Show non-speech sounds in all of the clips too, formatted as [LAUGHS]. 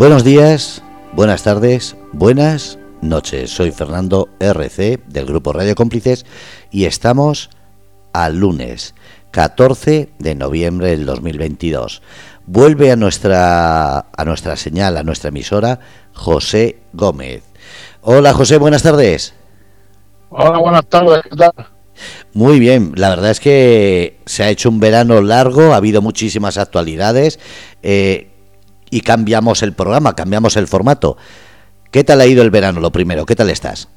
Buenos días, buenas tardes, buenas noches. Soy Fernando RC del grupo Radio Cómplices y estamos al lunes 14 de noviembre del 2022. Vuelve a nuestra a nuestra señal, a nuestra emisora José Gómez. Hola José, buenas tardes. Hola, buenas tardes, ¿qué tal? Muy bien, la verdad es que se ha hecho un verano largo, ha habido muchísimas actualidades eh, y cambiamos el programa, cambiamos el formato. ¿Qué tal ha ido el verano, lo primero? ¿Qué tal estás?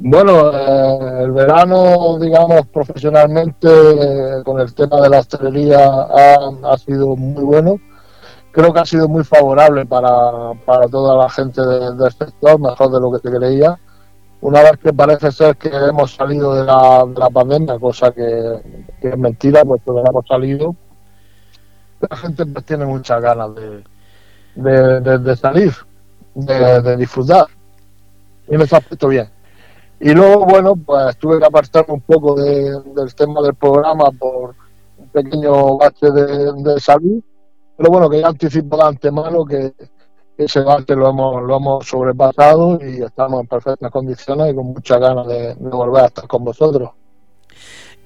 Bueno, eh, el verano, digamos, profesionalmente, eh, con el tema de la hostelería, ha, sido muy bueno. Creo que ha sido muy favorable para, para toda la gente del sector, mejor de lo que se creía una vez que parece ser que hemos salido de la, de la pandemia, cosa que, es mentira, pues que hemos salido, la gente pues tiene muchas ganas de, de, salir, de, disfrutar. Y en ese aspecto bien. Y luego, bueno, pues tuve que apartarme un poco del tema del programa por un pequeño bache de, salud, pero bueno, que ya anticipo de antemano que, ese debate lo hemos, lo hemos sobrepasado y estamos en perfectas condiciones y con muchas ganas de, volver a estar con vosotros.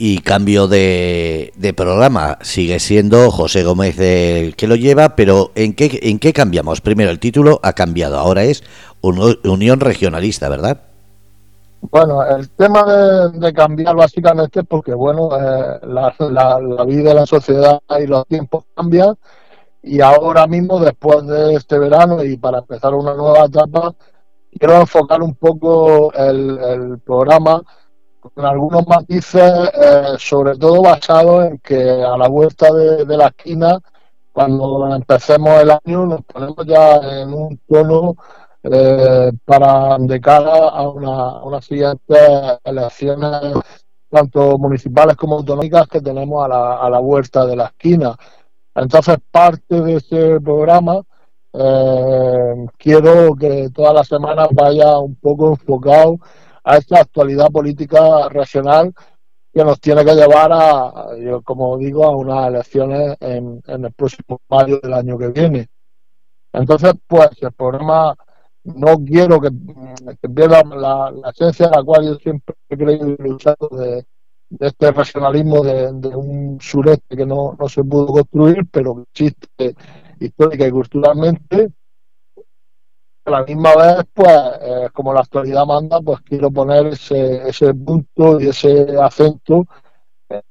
Y cambio de, programa, sigue siendo José Gómez el que lo lleva, pero ¿en qué, ¿en qué cambiamos? Primero, el título ha cambiado, ahora es Unión Regionalista, ¿verdad? Bueno, el tema de, cambiar básicamente es porque, bueno, eh, la, la, la vida la sociedad y los tiempos cambian y ahora mismo, después de este verano y para empezar una nueva etapa, quiero enfocar un poco el, programa con algunos matices, eh, sobre todo basados en que a la vuelta de, la esquina, cuando empecemos el año, nos ponemos ya en un tono eh, para de cara a, una, unas siguientes elecciones, tanto municipales como autonómicas, que tenemos a la, a la vuelta de la esquina. Entonces, parte de ese programa, eh, quiero que todas las semanas vaya un poco enfocado a esta actualidad política regional que nos tiene que llevar a, como digo, a unas elecciones en, el próximo mayo del año que viene. Entonces, pues el programa no quiero que, pierda la, esencia a la cual yo siempre he creído y luchado de, de este regionalismo de, un sureste que no, no, se pudo construir, pero que existe histórica y culturalmente. A la misma vez, pues, eh, como la actualidad manda, pues quiero poner ese, ese punto y ese acento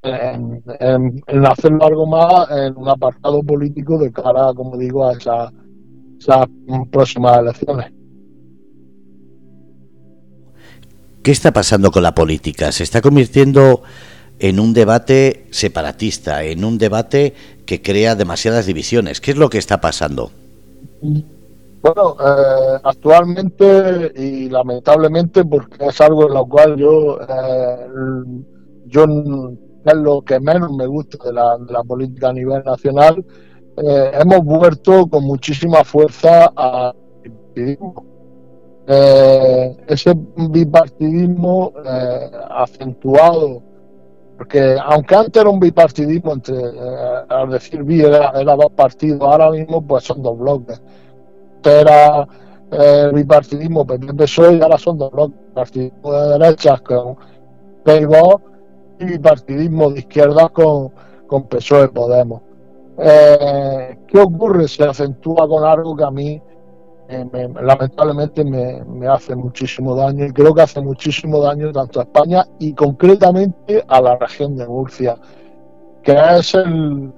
en, en, hacerlo algo más en un apartado político de cara, como digo, a esas próximas elecciones. ¿Qué está pasando con la política? Se está convirtiendo en un debate separatista, en un debate que crea demasiadas divisiones. ¿Qué es lo que está pasando? Bueno, eh, actualmente y lamentablemente, porque es algo en lo cual yo, eh, yo es lo que menos me gusta de la, de la política a nivel nacional, eh, hemos vuelto con muchísima fuerza a eh, ese bipartidismo acentuado, porque aunque antes era un bipartidismo, entre, al decir bi era, dos partidos, ahora mismo pues son dos bloques. Era el bipartidismo PP-PSOE y ahora son dos bloques, partidismo de derechas con PEI-VOX y bipartidismo de izquierda con, con PSOE Podemos. ¿Qué ocurre? Se acentúa con algo que a mí lamentablemente me, hace muchísimo daño y creo que hace muchísimo daño tanto a España y concretamente a la región de Murcia, que es el,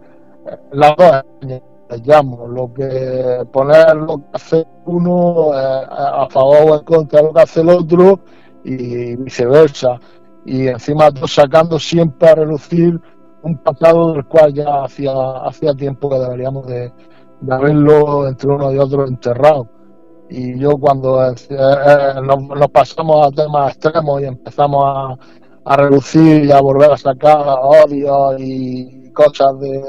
las dos llamo, lo que poner lo que hace uno eh, a favor o en contra de lo que hace el otro y viceversa. Y encima sacando siempre a relucir un pasado del cual ya hacía, hacía tiempo que deberíamos de, de haberlo entre uno y otro enterrado y yo cuando eh, eh, nos, pasamos a temas extremos y empezamos a, a, reducir y a volver a sacar odio y cosas de,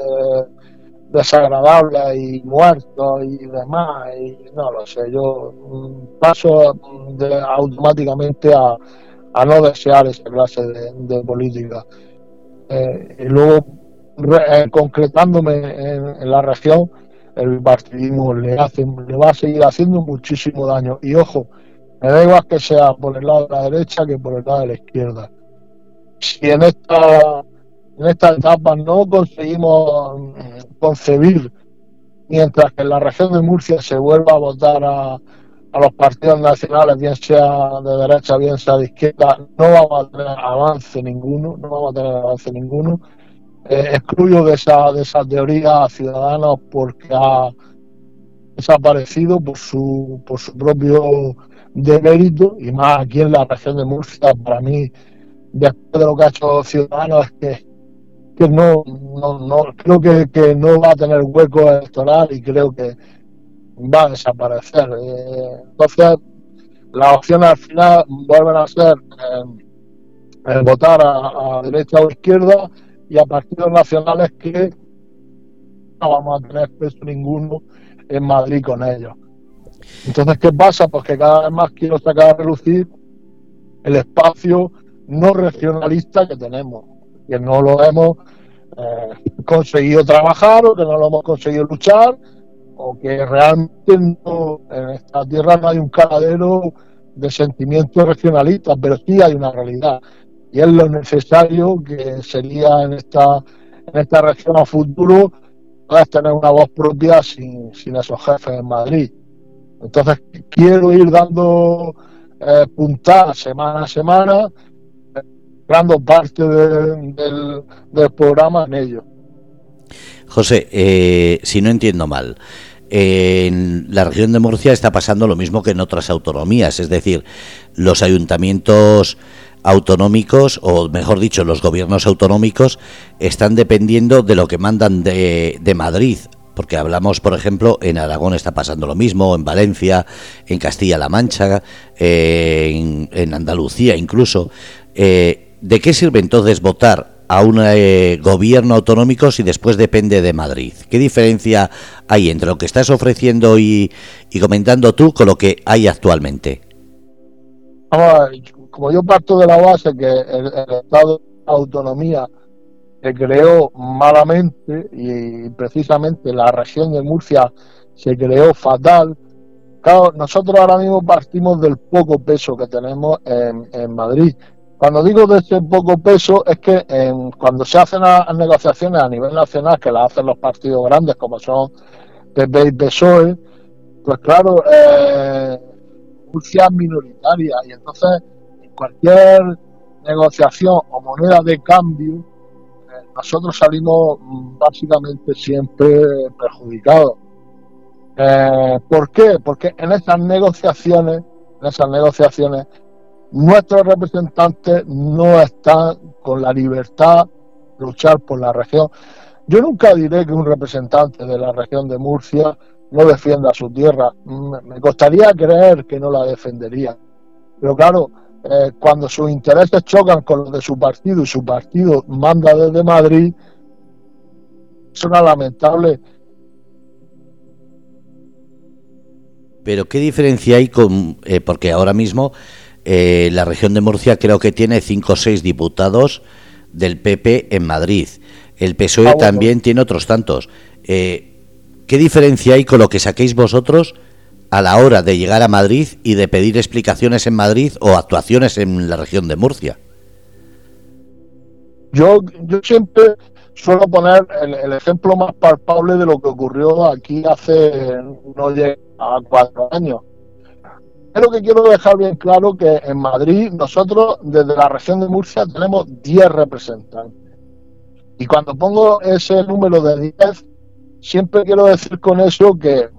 desagradables y muertos y demás, y no lo sé, yo mm, paso de, automáticamente a, a, no desear esa clase de, política. Eh, y luego, concretándome en, en, la región, el bipartidismo le hace, le va a seguir haciendo muchísimo daño. Y ojo, me da igual que sea por el lado de la derecha que por el lado de la izquierda. Si en esta, en esta etapa no conseguimos mm, concebir, mientras que en la región de Murcia se vuelva a votar a, a los partidos nacionales, bien sea de derecha, bien sea de izquierda, no vamos a tener avance ninguno, no vamos a tener avance ninguno. Eh, excluyo de esa, de esa teoría ciudadanos porque ha desaparecido por su, por su propio demérito y más aquí en la región de Murcia, para mí, después de lo que ha hecho Ciudadanos, es que, que no, no, no, creo que, que no va a tener hueco electoral y creo que va a desaparecer. Eh, entonces, las opciones al final vuelven a ser eh, votar a, derecha o izquierda y a partidos nacionales que no vamos a tener peso ninguno en Madrid con ellos. Entonces, ¿qué pasa? Pues que cada vez más quiero sacar a relucir el espacio no regionalista que tenemos, que no lo hemos eh, conseguido trabajar o que no lo hemos conseguido luchar o que realmente en esta tierra no hay un caladero de sentimientos regionalistas, pero sí hay una realidad. Y es lo necesario que sería en esta, en esta región a futuro poder tener una voz propia sin, sin esos jefes en Madrid. Entonces quiero ir dando eh, puntadas semana a semana, dando parte del, del programa en ello. José, eh, si no entiendo mal, en la región de Murcia está pasando lo mismo que en otras autonomías, es decir, los ayuntamientos autonómicos, o mejor dicho, los gobiernos autonómicos, están dependiendo de lo que mandan de, Madrid. Porque hablamos, por ejemplo, en Aragón está pasando lo mismo, en Valencia, en Castilla-La Mancha, en, Andalucía incluso. Eh, ¿De qué sirve entonces votar a un eh, gobierno autonómico si después depende de Madrid? ¿Qué diferencia hay entre lo que estás ofreciendo y, comentando tú con lo que hay actualmente? como yo parto de la base que el, Estado de autonomía se creó malamente y precisamente la región de Murcia se creó fatal, claro, nosotros ahora mismo partimos del poco peso que tenemos en, en Madrid cuando digo de ese poco peso es que cuando se hacen las negociaciones a nivel nacional, que las hacen los partidos grandes como son PP y PSOE, pues claro, eh, Murcia es minoritaria y entonces en cualquier negociación o moneda de cambio, eh, nosotros salimos básicamente siempre perjudicados. Eh, ¿Por qué? Porque en esas negociaciones, en esas negociaciones nuestros representantes no están con la libertad de luchar por la región. Yo nunca diré que un representante de la región de Murcia no defienda su tierra. Me costaría creer que no la defendería. Pero claro, eh, cuando sus intereses chocan con los de su partido y su partido manda desde Madrid, es una lamentable. Pero ¿qué diferencia hay con, eh, porque ahora mismo eh, la región de Murcia creo que tiene cinco o seis diputados del PP en Madrid. El PSOE ah, también tiene otros tantos. Eh, ¿Qué diferencia hay con lo que saquéis vosotros a la hora de llegar a Madrid y de pedir explicaciones en Madrid o actuaciones en la región de Murcia? Yo, yo siempre suelo poner el, ejemplo más palpable de lo que ocurrió aquí hace no llega a cuatro años lo que quiero dejar bien claro que en Madrid nosotros desde la región de Murcia tenemos 10 representantes. Y cuando pongo ese número de 10, siempre quiero decir con eso que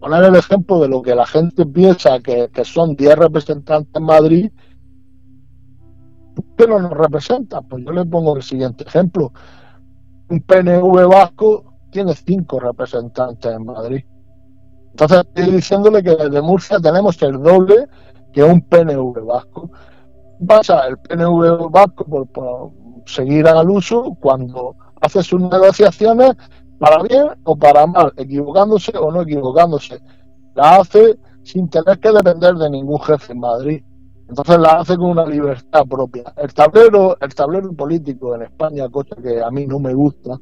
poner el ejemplo de lo que la gente piensa que, son 10 representantes en Madrid, ¿por qué no nos representa? Pues yo le pongo el siguiente ejemplo. Un PNV vasco tiene 5 representantes en Madrid. Entonces estoy diciéndole que desde Murcia tenemos el doble que un PNV vasco. Pasa el PNV vasco por, seguir al uso cuando hace sus negociaciones para bien o para mal, equivocándose o no equivocándose. La hace sin tener que depender de ningún jefe en Madrid. Entonces la hace con una libertad propia. El tablero, el tablero político en España, cosa que a mí no me gusta,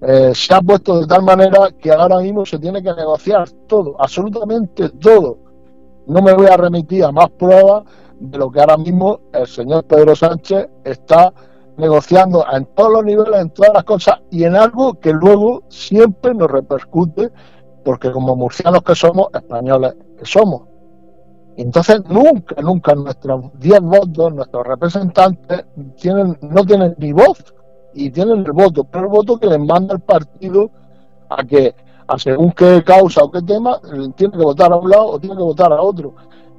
eh, se ha puesto de tal manera que ahora mismo se tiene que negociar todo, absolutamente todo. No me voy a remitir a más pruebas de lo que ahora mismo el señor Pedro Sánchez está negociando en todos los niveles, en todas las cosas y en algo que luego siempre nos repercute, porque como murcianos que somos, españoles que somos. Entonces nunca, nunca nuestros 10 votos, nuestros representantes tienen, no tienen ni voz y tienen el voto, pero el voto que les manda el partido a que, a según qué causa o qué tema, tiene que votar a un lado o tiene que votar a otro.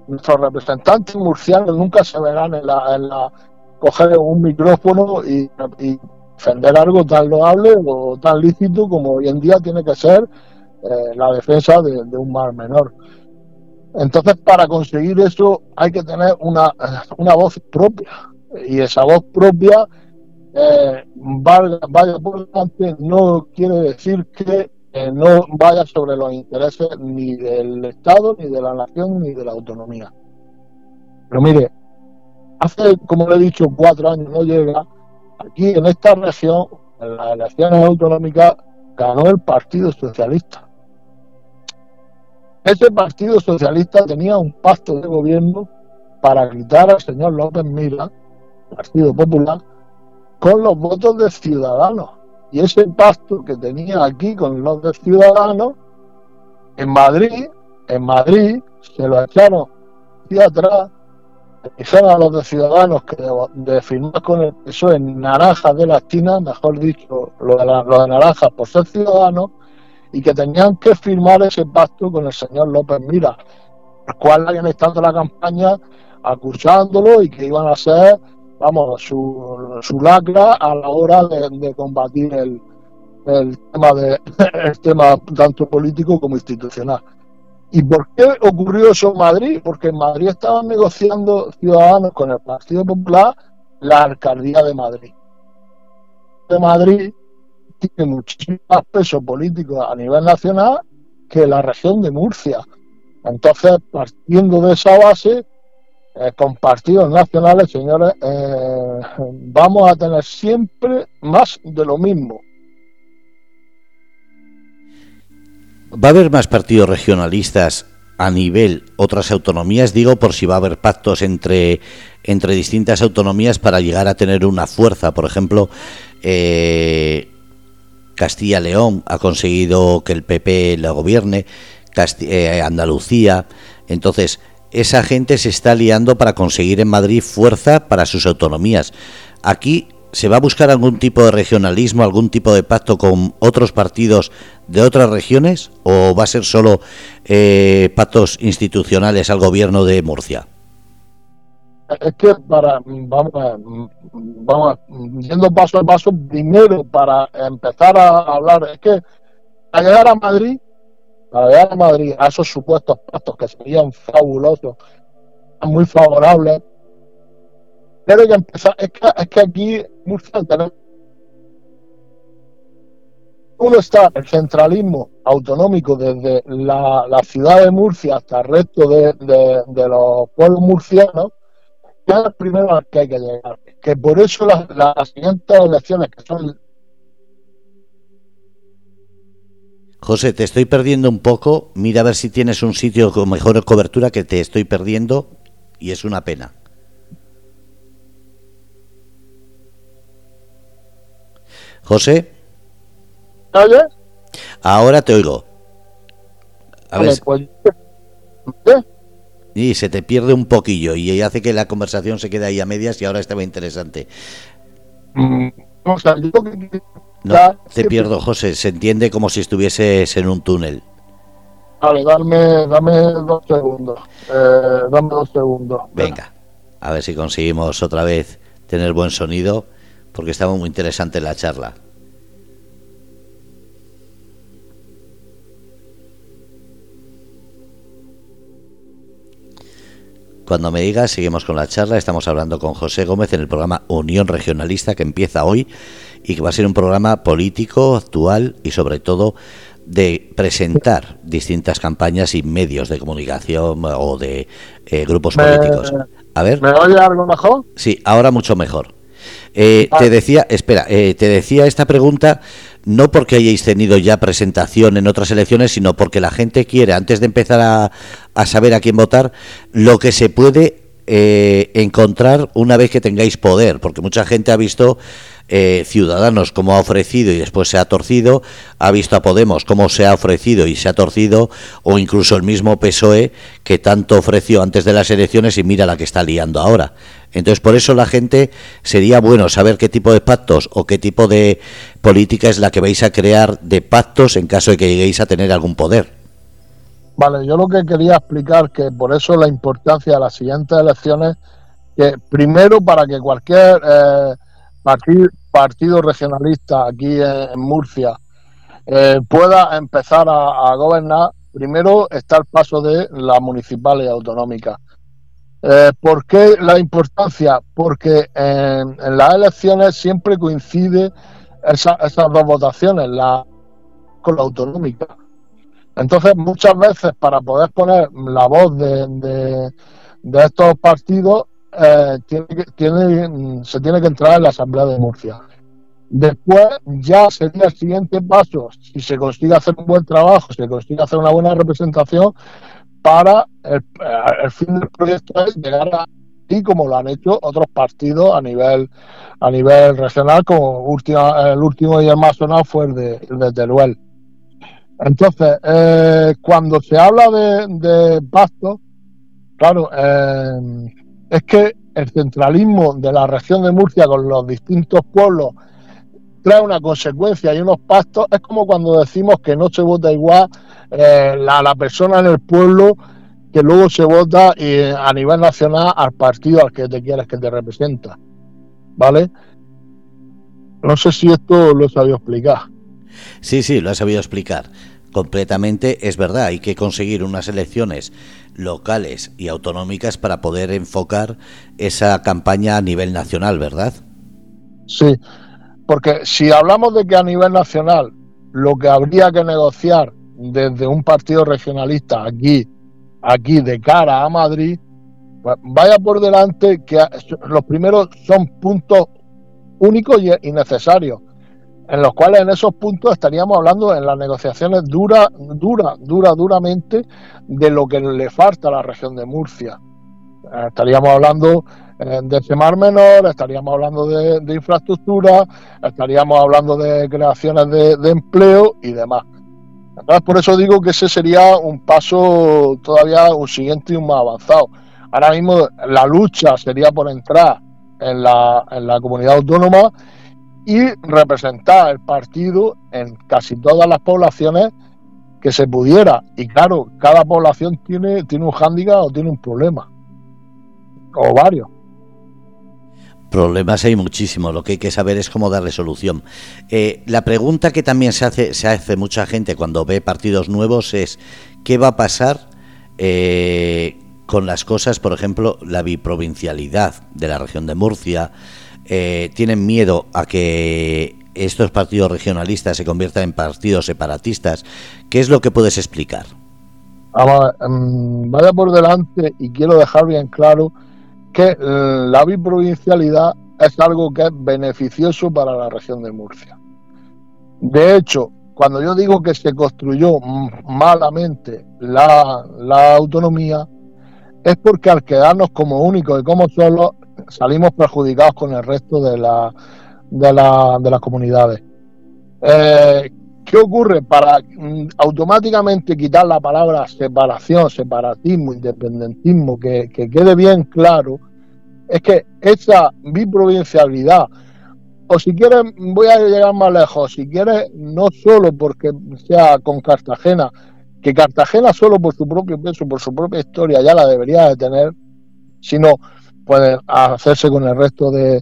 Nuestros representantes murcianos nunca se verán en la, coger un micrófono y, defender algo tan loable o tan lícito como hoy en día tiene que ser eh, la defensa de, un mar menor. Entonces, para conseguir eso hay que tener una, una voz propia. Y esa voz propia eh, vaya, por delante, no quiere decir que eh, no vaya sobre los intereses ni del Estado, ni de la nación, ni de la autonomía. Pero mire, hace, como le he dicho, cuatro años no llega, aquí en esta región, en las elecciones autonómicas, ganó el Partido Socialista. Ese Partido Socialista tenía un pacto de gobierno para quitar al señor López Mira, Partido Popular, con los votos de Ciudadanos. Y ese pacto que tenía aquí con los de Ciudadanos, en Madrid, en Madrid, se lo echaron hacia atrás, dijeron a los de Ciudadanos que de, firmar con el PSOE en naranjas de la esquina, mejor dicho, lo de, la, lo de naranjas por ser ciudadanos, y que tenían que firmar ese pacto con el señor López Mira, el cual habían estado en la campaña acusándolo y que iban a ser vamos, su, su lacra a la hora de, combatir el, el tema de [LAUGHS] el tema tanto político como institucional. ¿Y por qué ocurrió eso en Madrid? Porque en Madrid estaban negociando ciudadanos con el Partido Popular la alcaldía de Madrid. De Madrid tiene muchísimo más peso político a nivel nacional que la región de Murcia. Entonces, partiendo de esa base, eh, con partidos nacionales, señores, eh, vamos a tener siempre más de lo mismo. ¿Va a haber más partidos regionalistas a nivel otras autonomías? Digo, por si va a haber pactos entre, entre distintas autonomías para llegar a tener una fuerza. Por ejemplo, eh, Castilla-León ha conseguido que el PP la gobierne, Andalucía. Entonces, esa gente se está liando para conseguir en Madrid fuerza para sus autonomías. Aquí se va a buscar algún tipo de regionalismo, algún tipo de pacto con otros partidos de otras regiones o va a ser solo eh, pactos institucionales al gobierno de Murcia. Es que para vamos, vamos yendo paso a paso primero para empezar a hablar es que al llegar a Madrid para llegar a Madrid a esos supuestos pactos que serían fabulosos, muy favorables, pero que empezar, es que, es que aquí Murcia uno está el centralismo autonómico desde la, ciudad de Murcia hasta el resto de, los pueblos murcianos, que es el primero al que hay que llegar. Que por eso las siguientes elecciones, que son José, te estoy perdiendo un poco. Mira a ver si tienes un sitio con mejor cobertura que te estoy perdiendo y es una pena. José. ¿Oyes? Ahora te oigo. A ver. Pues, y se te pierde un poquillo y hace que la conversación se quede ahí a medias y ahora estaba interesante. Mm, no, te pierdo, José. Se entiende como si estuvieses en un túnel. Vale, dame, dame dos segundos. Eh, dame dos segundos. Venga, a ver si conseguimos otra vez tener buen sonido, porque estaba muy interesante la charla. Cuando me digas, seguimos con la charla. Estamos hablando con José Gómez en el programa Unión Regionalista que empieza hoy y que va a ser un programa político, actual y sobre todo de presentar distintas campañas y medios de comunicación o de eh, grupos políticos. A ver. ¿Me oye algo mejor? Sí, ahora mucho mejor. Eh, te decía, espera, eh, te decía esta pregunta no porque hayáis tenido ya presentación en otras elecciones, sino porque la gente quiere, antes de empezar a, a saber a quién votar, lo que se puede eh, encontrar una vez que tengáis poder, porque mucha gente ha visto eh, Ciudadanos cómo ha ofrecido y después se ha torcido, ha visto a Podemos cómo se ha ofrecido y se ha torcido, o incluso el mismo PSOE que tanto ofreció antes de las elecciones y mira la que está liando ahora. Entonces, por eso la gente sería bueno saber qué tipo de pactos o qué tipo de política es la que vais a crear de pactos en caso de que lleguéis a tener algún poder. Vale, yo lo que quería explicar que por eso la importancia de las siguientes elecciones, que primero para que cualquier eh, partido, regionalista aquí en, Murcia eh, pueda empezar a, gobernar, primero está el paso de las municipales y autonómicas. Eh, ¿Por qué la importancia? Porque en, las elecciones siempre coincide esas dos votaciones, la con la autonómica. Entonces, muchas veces para poder poner la voz de, estos partidos, eh, tiene se tiene que entrar en la Asamblea de Murcia. Después ya sería el siguiente paso, si se consigue hacer un buen trabajo, si se consigue hacer una buena representación, para el, fin del proyecto es llegar a y como lo han hecho otros partidos a nivel a nivel regional, como última, el último y el más sonado fue el de, el de Teruel. Entonces, eh, cuando se habla de, de pasto, claro, eh, es que el centralismo de la región de Murcia con los distintos pueblos trae una consecuencia y unos pastos. Es como cuando decimos que no se vota igual eh, la, la, persona en el pueblo que luego se vota a nivel nacional al partido al que te quieres que te representa. ¿Vale? No sé si esto lo he sabido explicar. Sí, sí, lo has sabido explicar completamente. Es verdad, hay que conseguir unas elecciones locales y autonómicas para poder enfocar esa campaña a nivel nacional, ¿verdad? Sí, porque si hablamos de que a nivel nacional lo que habría que negociar desde un partido regionalista aquí, aquí de cara a Madrid, vaya por delante que los primeros son puntos únicos y necesarios en los cuales en esos puntos estaríamos hablando en las negociaciones dura, dura, dura, duramente de lo que le falta a la región de Murcia. Estaríamos hablando eh, de ese mar menor, estaríamos hablando de, infraestructura, estaríamos hablando de creaciones de, empleo y demás. Entonces, por eso digo que ese sería un paso todavía un siguiente y un más avanzado. Ahora mismo la lucha sería por entrar en la, en la comunidad autónoma y representar el partido en casi todas las poblaciones que se pudiera. Y claro, cada población tiene, tiene un hándicap o tiene un problema. O varios. Problemas hay muchísimos, lo que hay que saber es cómo darle solución. Eh, la pregunta que también se hace, se hace mucha gente cuando ve partidos nuevos es ¿qué va a pasar eh, con las cosas, por ejemplo, la biprovincialidad de la región de Murcia, eh, tienen miedo a que estos partidos regionalistas se conviertan en partidos separatistas. ¿Qué es lo que puedes explicar? Em, vaya por delante y quiero dejar bien claro que eh, la biprovincialidad es algo que es beneficioso para la región de Murcia. De hecho, cuando yo digo que se construyó malamente la, la autonomía, es porque al quedarnos como únicos y como solos salimos perjudicados con el resto de, la, de, la, de las comunidades. Eh, ¿Qué ocurre? Para mm, automáticamente quitar la palabra separación, separatismo, independentismo, que, quede bien claro, es que esa biprovincialidad, o si quieres, voy a llegar más lejos, si quieres, no solo porque sea con Cartagena, que Cartagena solo por su propio peso, por su propia historia ya la debería de tener, sino puede hacerse con el resto de,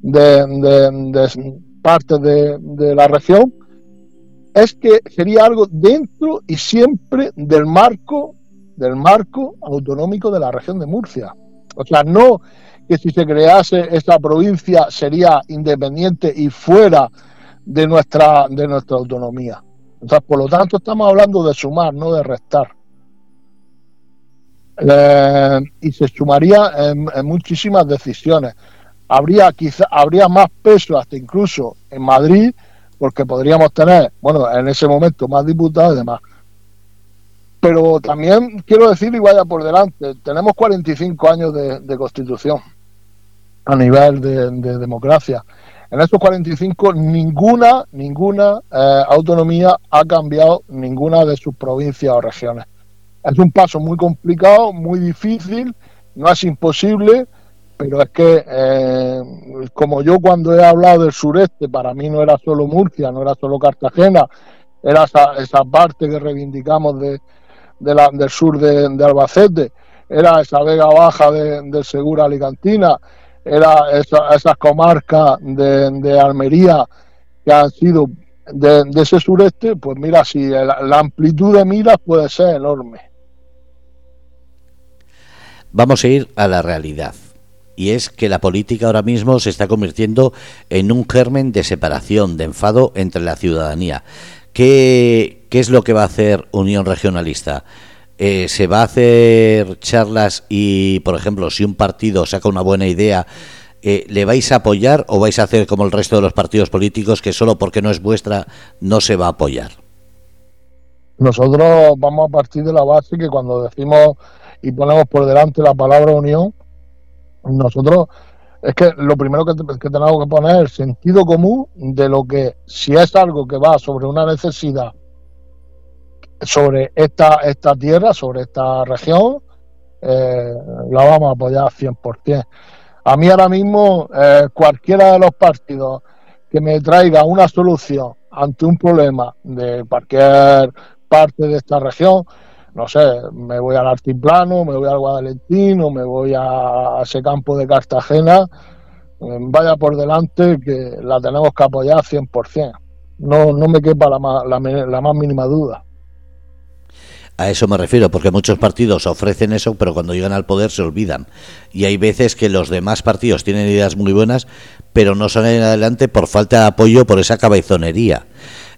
de, partes de, la región, es que sería algo dentro y siempre del marco del marco autonómico de la región de Murcia. O sea, no que si se crease esta provincia sería independiente y fuera de nuestra de nuestra autonomía. Entonces, por lo tanto, estamos hablando de sumar, no de restar. Eh, y se sumaría en, muchísimas decisiones. Habría quizá habría más peso hasta incluso en Madrid porque podríamos tener, bueno, en ese momento más diputados y demás. Pero también quiero decir, y vaya por delante, tenemos 45 años de, constitución a nivel de, democracia. En estos 45 ninguna, ninguna eh, autonomía ha cambiado ninguna de sus provincias o regiones. Es un paso muy complicado, muy difícil, no es imposible, pero es que eh, como yo cuando he hablado del sureste, para mí no era solo Murcia, no era solo Cartagena, era esa, parte que reivindicamos de, la, del sur de, Albacete, era esa vega baja de, Segura Alicantina, era esa, esas comarcas de, Almería que han sido de, ese sureste, pues mira, si la amplitud de miras puede ser enorme. Vamos a ir a la realidad y es que la política ahora mismo se está convirtiendo en un germen de separación, de enfado entre la ciudadanía. ¿Qué, es lo que va a hacer Unión Regionalista? Eh, ¿Se va a hacer charlas y, por ejemplo, si un partido saca una buena idea, eh, ¿le vais a apoyar o vais a hacer como el resto de los partidos políticos que solo porque no es vuestra no se va a apoyar? Nosotros vamos a partir de la base que cuando decimos y ponemos por delante la palabra unión, nosotros es que lo primero que, tenemos que poner es el sentido común de lo que, si es algo que va sobre una necesidad, sobre esta, esta tierra, sobre esta región, eh, la vamos a apoyar 100%. A mí ahora mismo, eh, cualquiera de los partidos que me traiga una solución ante un problema de cualquier parte de esta región, no sé, me voy al Altiplano, me voy al Guadalentino, me voy a, ese campo de Cartagena, eh, vaya por delante que la tenemos que apoyar 100%. No, no me quepa la, la, más mínima duda. A eso me refiero, porque muchos partidos ofrecen eso, pero cuando llegan al poder se olvidan. Y hay veces que los demás partidos tienen ideas muy buenas, pero no salen adelante por falta de apoyo por esa cabezonería.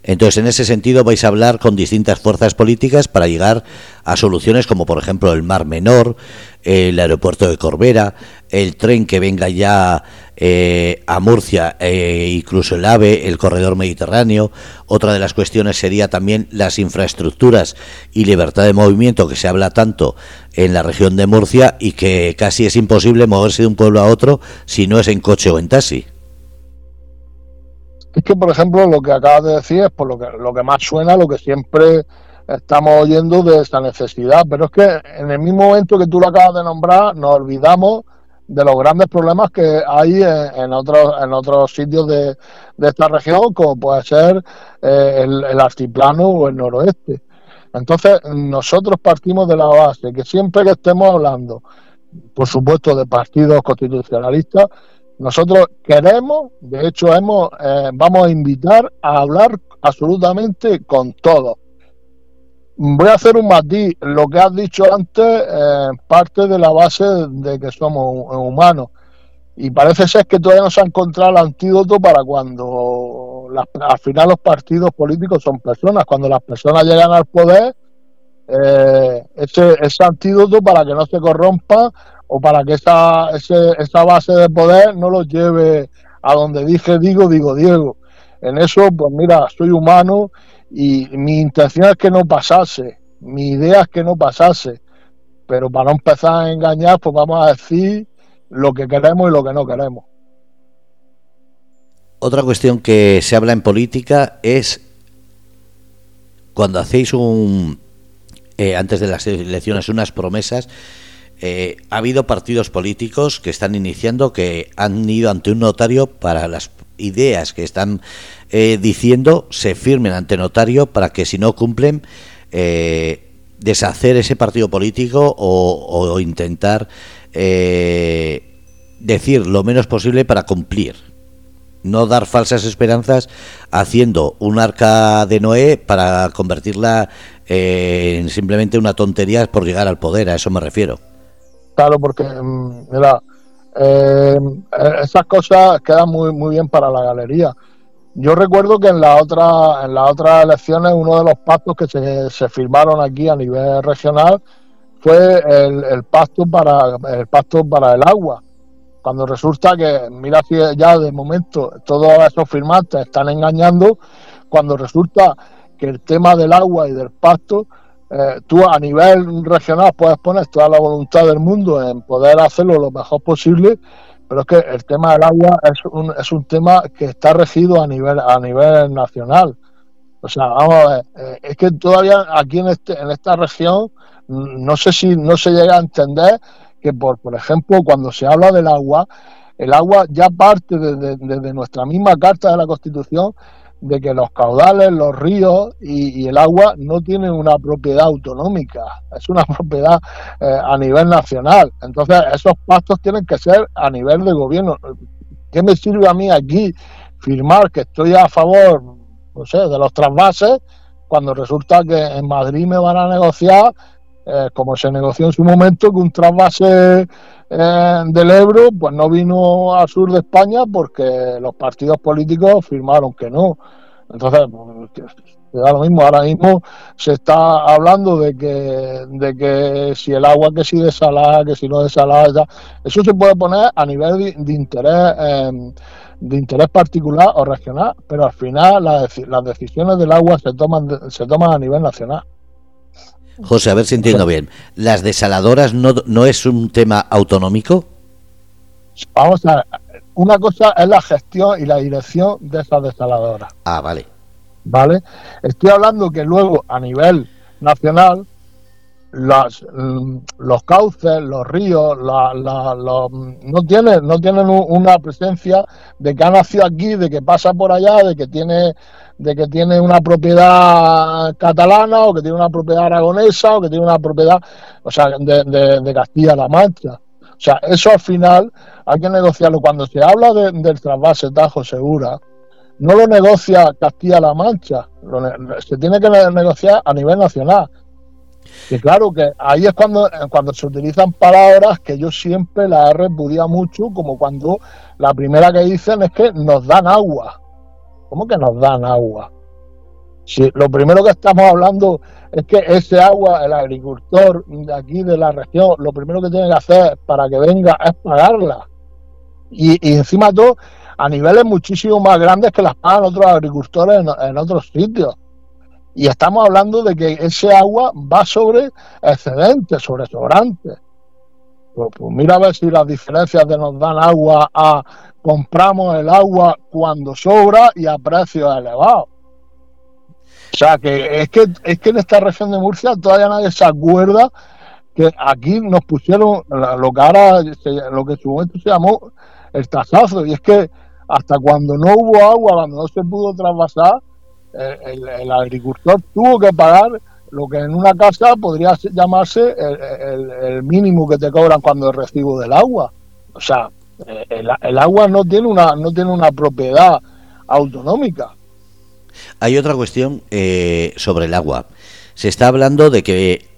Entonces, en ese sentido, vais a hablar con distintas fuerzas políticas para llegar a soluciones como, por ejemplo, el Mar Menor, el aeropuerto de Corbera, el tren que venga ya eh, a Murcia, eh, incluso el AVE, el corredor mediterráneo. Otra de las cuestiones sería también las infraestructuras y libertad de movimiento que se habla tanto en la región de Murcia y que casi es imposible moverse de un pueblo a otro si no es en coche o en taxi. Es que, por ejemplo, lo que acabas de decir es por lo que, lo que más suena, lo que siempre estamos oyendo de esta necesidad. Pero es que en el mismo momento que tú lo acabas de nombrar, nos olvidamos de los grandes problemas que hay en, otros en otros sitios de, esta región, como puede ser eh, el, el altiplano o el noroeste. Entonces, nosotros partimos de la base que siempre que estemos hablando, por supuesto, de partidos constitucionalistas, nosotros queremos, de hecho, hemos, eh, vamos a invitar a hablar absolutamente con todos. Voy a hacer un matiz. Lo que has dicho antes eh, parte de la base de que somos humanos. Y parece ser que todavía no se ha encontrado el antídoto para cuando al final los partidos políticos son personas. Cuando las personas llegan al poder, eh, ese, ese antídoto para que no se corrompa o para que esa, esa base de poder no los lleve a donde dije digo, digo Diego. En eso, pues mira, soy humano y mi intención es que no pasase, mi idea es que no pasase, pero para no empezar a engañar, pues vamos a decir lo que queremos y lo que no queremos. Otra cuestión que se habla en política es cuando hacéis un, eh, antes de las elecciones, unas promesas eh, ha habido partidos políticos que están iniciando que han ido ante un notario para las ideas que están eh, diciendo se firmen ante notario para que si no cumplen eh, deshacer ese partido político o, intentar decir lo menos posible para cumplir no dar falsas esperanzas haciendo un arca de Noé para convertirla en simplemente una tontería por llegar al poder, a eso me refiero. Claro, porque, mm, eh, esas cosas quedan muy, muy bien para la galería. Yo recuerdo que en la otra, en las otras elecciones uno de los pactos que se, firmaron aquí a nivel regional fue el, pacto para el pacto para el agua. Cuando resulta que, mira si ya de momento todos esos firmantes están engañando, cuando resulta que el tema del agua y del pasto, eh, tú a nivel regional puedes poner toda la voluntad del mundo en poder hacerlo lo mejor posible, pero es que el tema del agua es un, es un tema que está regido a nivel, a nivel nacional. O sea, vamos a ver, eh, es que todavía aquí en, este, en esta región no sé si no se llega a entender que, por, por ejemplo, cuando se habla del agua, el agua ya parte desde de, nuestra misma Carta de la Constitución de que los caudales, los ríos y, el agua no tienen una propiedad autonómica, es una [LAUGHS] propiedad eh, a nivel nacional. Entonces, esos pactos tienen que ser a nivel de gobierno. ¿Qué me sirve a mí aquí firmar que estoy a favor, no sé, de los trasvases, cuando resulta que en Madrid me van a negociar eh, como se negoció en su momento, que un trasvase eh, del Ebro pues no vino al sur de España porque los partidos políticos firmaron que no. Entonces, pues, da lo mismo. Ahora mismo se está hablando de que, de que si el agua que si desalada, que si no desalada, eso se puede poner a nivel de, interés. Em, de interés particular o regional, pero al final las, las decisiones del agua se toman se toman a nivel nacional. José, a ver si entiendo bien. ¿Las desaladoras no, no es un tema autonómico? Vamos a ver. Una cosa es la gestión y la dirección de esas desaladoras. Ah, vale. Vale. Estoy hablando que luego a nivel nacional las, mm, los cauces, los ríos, no tienen, no tienen una presencia de que ha nacido aquí, de que pasa por allá, de que tiene, de que tiene una propiedad catalana o que tiene una propiedad aragonesa o que tiene una propiedad, o sea, de, de, Castilla-La Mancha. O sea, eso al final hay que negociarlo. Cuando se habla del trasvase Tajo Segura, no lo negocia Castilla-La Mancha, se tiene que negociar a nivel nacional. Y claro que ahí es cuando, cuando se utilizan palabras que yo siempre las he mucho, como cuando la primera que dicen es que nos dan agua. ¿Cómo que nos dan agua? Si lo primero que estamos hablando es que ese agua, el agricultor de aquí de la región, lo primero que tiene que hacer para que venga es pagarla. Y, y encima todo a niveles muchísimo más grandes que las pagan otros agricultores en otros sitios. Y estamos hablando de que ese agua va sobre excedente, sobre sobrante. Pues, pues, mira a ver si las diferencias de nos dan agua a compramos el agua cuando sobra y a precios elevados. O sea que es que es que en esta región de Murcia todavía nadie se acuerda que aquí nos pusieron lo que ahora lo que en su momento se llamó el tasazo y es que hasta cuando no hubo agua, cuando no se pudo trasvasar, el, agricultor tuvo que pagar lo que en una casa podría llamarse el, mínimo que te cobran cuando el recibo del agua. O sea, el, agua no tiene una no tiene una propiedad autonómica. Hay otra cuestión eh, sobre el agua. Se está hablando de que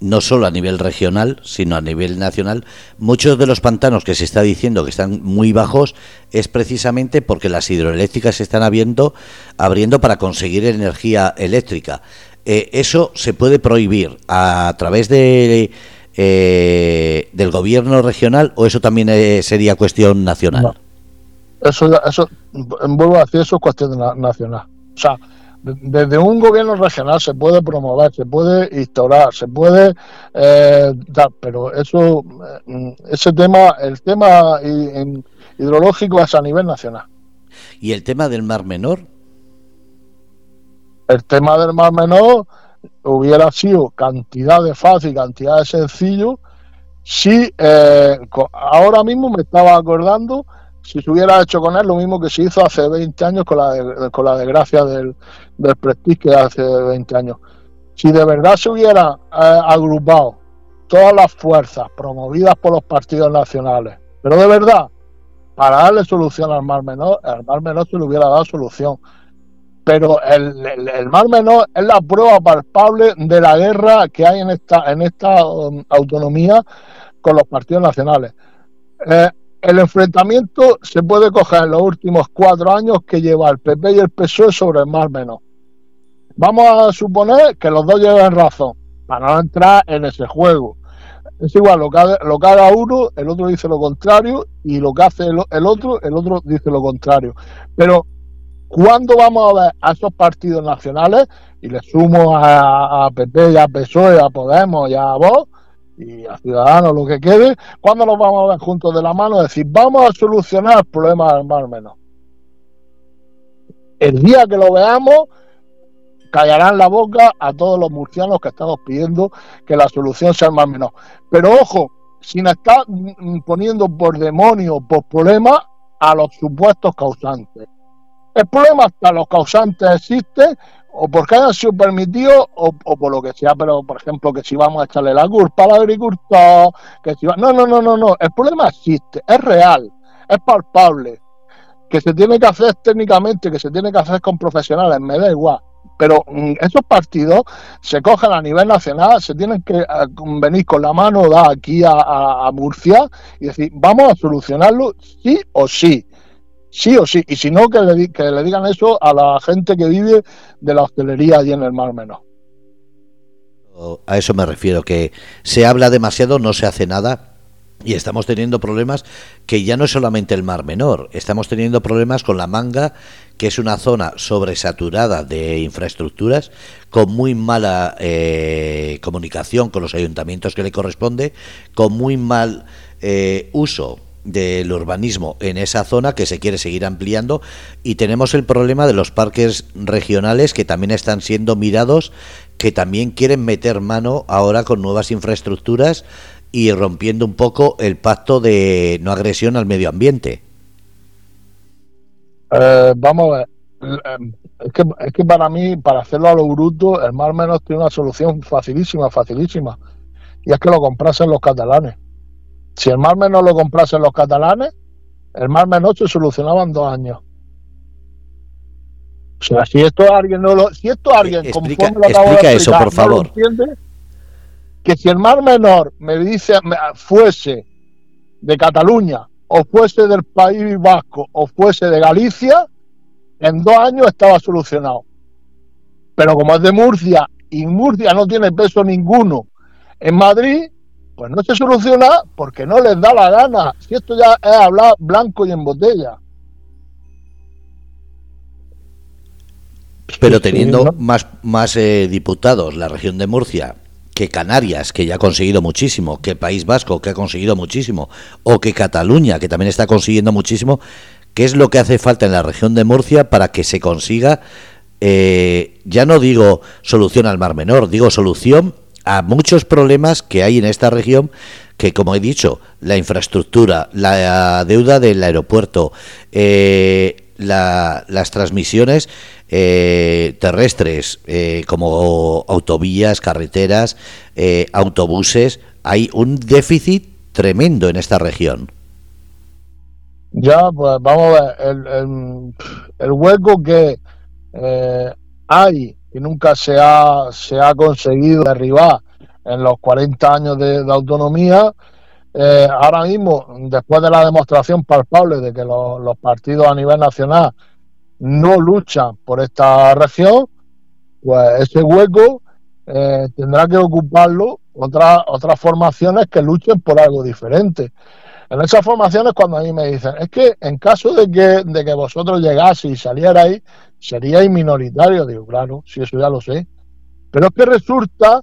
no solo a nivel regional, sino a nivel nacional, muchos de los pantanos que se está diciendo que están muy bajos es precisamente porque las hidroeléctricas se están abriendo, abriendo para conseguir energía eléctrica. Eh, ¿Eso se puede prohibir a, través de, eh, del gobierno regional o eso también eh, sería cuestión nacional? Eso, eso, vuelvo a decir, eso es cuestión nacional. O sea, desde un gobierno regional se puede promover, se puede instaurar, se puede eh, dar, pero eso, eh, ese tema, el tema hidrológico es a nivel nacional. ¿Y el tema del Mar Menor? El tema del Mar Menor hubiera sido cantidad de fácil, cantidad de sencillo, si eh, ahora mismo me estaba acordando si se hubiera hecho con él lo mismo que se hizo hace 20 años con la, con la desgracia del, del Prestige hace 20 años. Si de verdad se hubiera eh, agrupado todas las fuerzas promovidas por los partidos nacionales, pero de verdad, para darle solución al Mar Menor, al Mar Menor se le hubiera dado solución. Pero el, el, Mar Menor es la prueba palpable de la guerra que hay en esta, en esta um, autonomía con los partidos nacionales. Eh, el enfrentamiento se puede coger en los últimos cuatro años que lleva el PP y el PSOE sobre el Mar Menor. Vamos a suponer que los dos llevan razón, para no entrar en ese juego. Es igual, lo que, lo que haga uno, el otro dice lo contrario, y lo que hace el, el otro, el otro dice lo contrario. Pero, ¿cuándo vamos a ver a esos partidos nacionales, y le sumo a, a PP y a PSOE, a Podemos y a Vox, y a Ciudadanos, lo que quede, ¿cuándo nos vamos a ver juntos de la mano? decir, vamos a solucionar el problema del Mar Menor. El día que lo veamos, callarán la boca a todos los murcianos que estamos pidiendo que la solución sea el Mar Menor. Pero ojo, sin estar poniendo por demonio, por problema, a los supuestos causantes. El problema hasta los causantes existen o porque hayan sido permitidos o, por lo que sea, pero por ejemplo que si vamos a echarle la culpa al agricultor, que si va... no, no, no, no, no, el problema existe, es real, es palpable, que se tiene que hacer técnicamente, que se tiene que hacer con profesionales, me da igual, pero mm, esos partidos se cogen a nivel nacional, se tienen que eh, venir con la mano da aquí a Murcia y decir, vamos a solucionarlo sí o sí sí o sí, y si no, que le, que le digan eso a la gente que vive de la hostelería allí en el Mar Menor. A eso me refiero, que se habla demasiado, no se hace nada. Y estamos teniendo problemas que ya no es solamente el Mar Menor, estamos teniendo problemas con la manga, que es una zona sobresaturada de infraestructuras, con muy mala eh, comunicación con los ayuntamientos que le corresponde, con muy mal eh, uso del urbanismo en esa zona que se quiere seguir ampliando y tenemos el problema de los parques regionales que también están siendo mirados, que también quieren meter mano ahora con nuevas infraestructuras y rompiendo un poco el pacto de no agresión al medio ambiente. Eh, vamos a ver. Eh, es que, es que para mí, para hacerlo a lo bruto, el Mar Menos tiene una solución facilísima, facilísima. Y es que lo comprasen los catalanes. Si el Mar Menor lo comprasen los catalanes, el Mar Menor se solucionaba en dos años. O sea, si esto alguien no lo, si esto alguien explica, explica eso, por favor. entiende, que si el Mar Menor me dice fuese de Cataluña o fuese del País Vasco o fuese de Galicia, en dos años estaba solucionado. Pero como es de Murcia y Murcia no tiene peso ninguno en Madrid, pues no se soluciona porque no les da la gana. Si esto ya es hablar blanco y en botella. Pero teniendo más, más eh, diputados la región de Murcia que Canarias, que ya ha conseguido muchísimo, que País Vasco, que ha conseguido muchísimo, o que Cataluña, que también está consiguiendo muchísimo, ¿qué es lo que hace falta en la región de Murcia para que se consiga, eh, ya no digo solución al Mar Menor, digo solución a muchos problemas que hay en esta región que como he dicho, la infraestructura, la deuda del aeropuerto, eh, las transmisiones eh, terrestres, eh, como autovías, carreteras, autobuses, hay un déficit tremendo en esta región. Ya, pues vamos a ver, el, el hueco que hay nunca se ha, se ha conseguido derribar en los 40 años de, autonomía. Eh, ahora mismo, después de la demostración palpable de que los, partidos a nivel nacional no luchan por esta región, pues ese hueco eh, tendrá que ocuparlo otras otras formaciones que luchen por algo diferente. En esas formaciones, cuando a mí me dicen, es que en caso de que, de que vosotros llegaseis y salierais, seríais minoritarios. Digo, claro, si eso ya lo sé. Pero es que resulta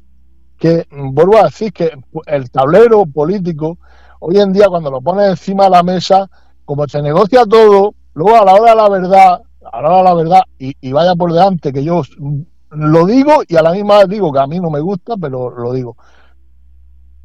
que, vuelvo a decir, que el tablero político, hoy en día, cuando lo pones encima de la mesa, como se negocia todo, luego a la hora de la verdad, a la hora de la verdad, y, vaya por delante, que yo lo digo y a la misma vez digo que a mí no me gusta, pero lo digo.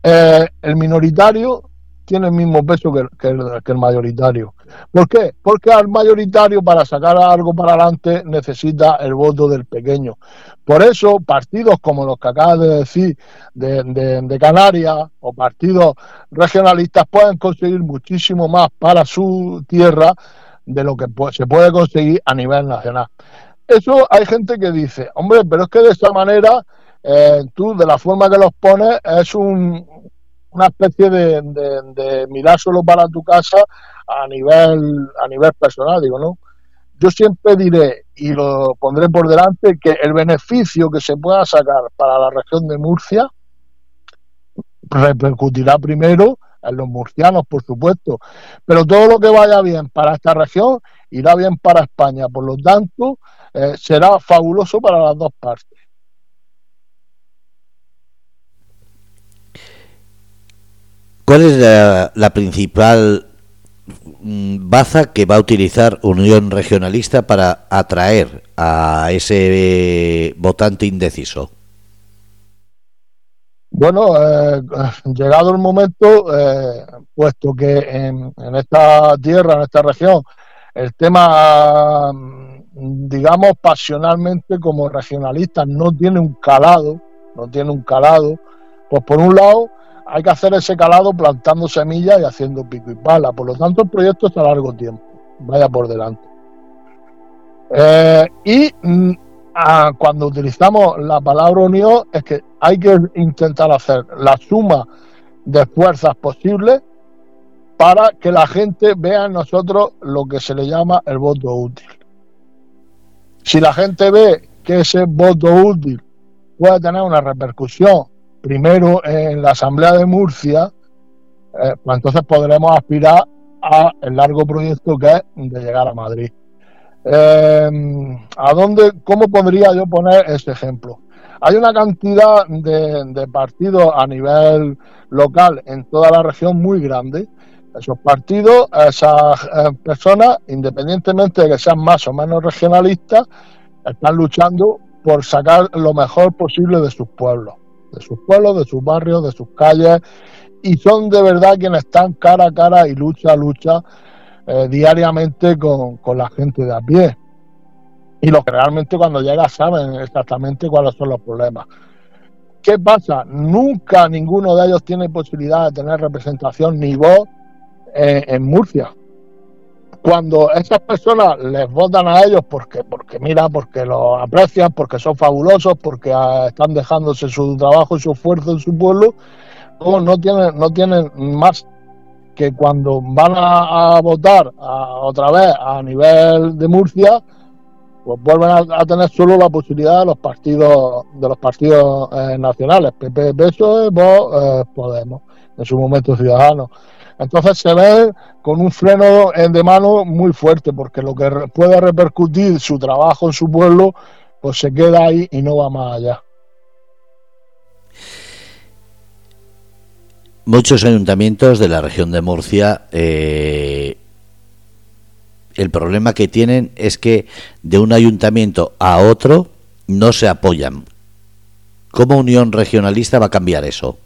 Eh, el minoritario tiene el mismo peso que, el, mayoritario. ¿Por qué? Porque al mayoritario para sacar algo para adelante necesita el voto del pequeño. Por eso partidos como los que acabas de decir de, Canarias o partidos regionalistas pueden conseguir muchísimo más para su tierra de lo que se puede conseguir a nivel nacional. Eso hay gente que dice, hombre, pero es que de esa manera eh, tú, de la forma que los pones, es un, una especie de, mirar solo para tu casa a nivel, a nivel personal, digo, ¿no? Yo siempre diré, y lo pondré por delante, que el beneficio que se pueda sacar para la región de Murcia, repercutirá primero en los murcianos, por supuesto. Pero todo lo que vaya bien para esta región irá bien para España. Por lo tanto, eh, será fabuloso para las dos partes. ¿Cuál es la, principal mm, baza que va a utilizar Unión Regionalista para atraer a ese votante indeciso? Bueno, eh, llegado el momento, eh, puesto que en, esta tierra, en esta región, el tema, mm, digamos, pasionalmente como regionalista no tiene un calado, no tiene un calado, pues por un lado hay que hacer ese calado plantando semillas y haciendo pico y pala. Por lo tanto, el proyecto está a largo tiempo, vaya por delante. Eh, y mm, cuando utilizamos la palabra unión es que hay que intentar hacer la suma de fuerzas posibles para que la gente vea en nosotros lo que se le llama el voto útil. Si la gente ve que ese voto útil puede tener una repercusión primero en la Asamblea de Murcia, eh, pues entonces podremos aspirar a el largo proyecto que es de llegar a Madrid. Eh, ¿A dónde, cómo podría yo poner este ejemplo? Hay una cantidad de, partidos a nivel local en toda la región muy grande. Esos partidos, esas eh, personas, independientemente de que sean más o menos regionalistas, están luchando por sacar lo mejor posible de sus pueblos, de sus pueblos, de sus barrios, de sus calles, y son de verdad quienes están cara a cara y lucha a lucha eh, diariamente con, con, la gente de a pie. Y los que realmente cuando llega saben exactamente cuáles son los problemas. ¿Qué pasa? Nunca ninguno de ellos tiene posibilidad de tener representación ni voz eh, en Murcia. Cuando esas personas les votan a ellos porque, porque mira, porque los aprecian, porque son fabulosos, porque ah, están dejándose su trabajo y su esfuerzo en su pueblo, no tienen, no tienen más que cuando van a, votar otra vez a nivel de Murcia, pues vuelven a, tener solo la posibilidad de los partidos de los partidos eh, nacionales, PP, PSOE, eh, Podemos, en su momento Ciudadanos. Entonces se ve con un freno de mano muy fuerte, porque lo que puede repercutir su trabajo en su pueblo, pues se queda ahí y no va más allá. muchos ayuntamientos de la región de Murcia eh, el problema que tienen es que de un ayuntamiento a otro no se apoyan. ¿Cómo Unión Regionalista va a cambiar eso?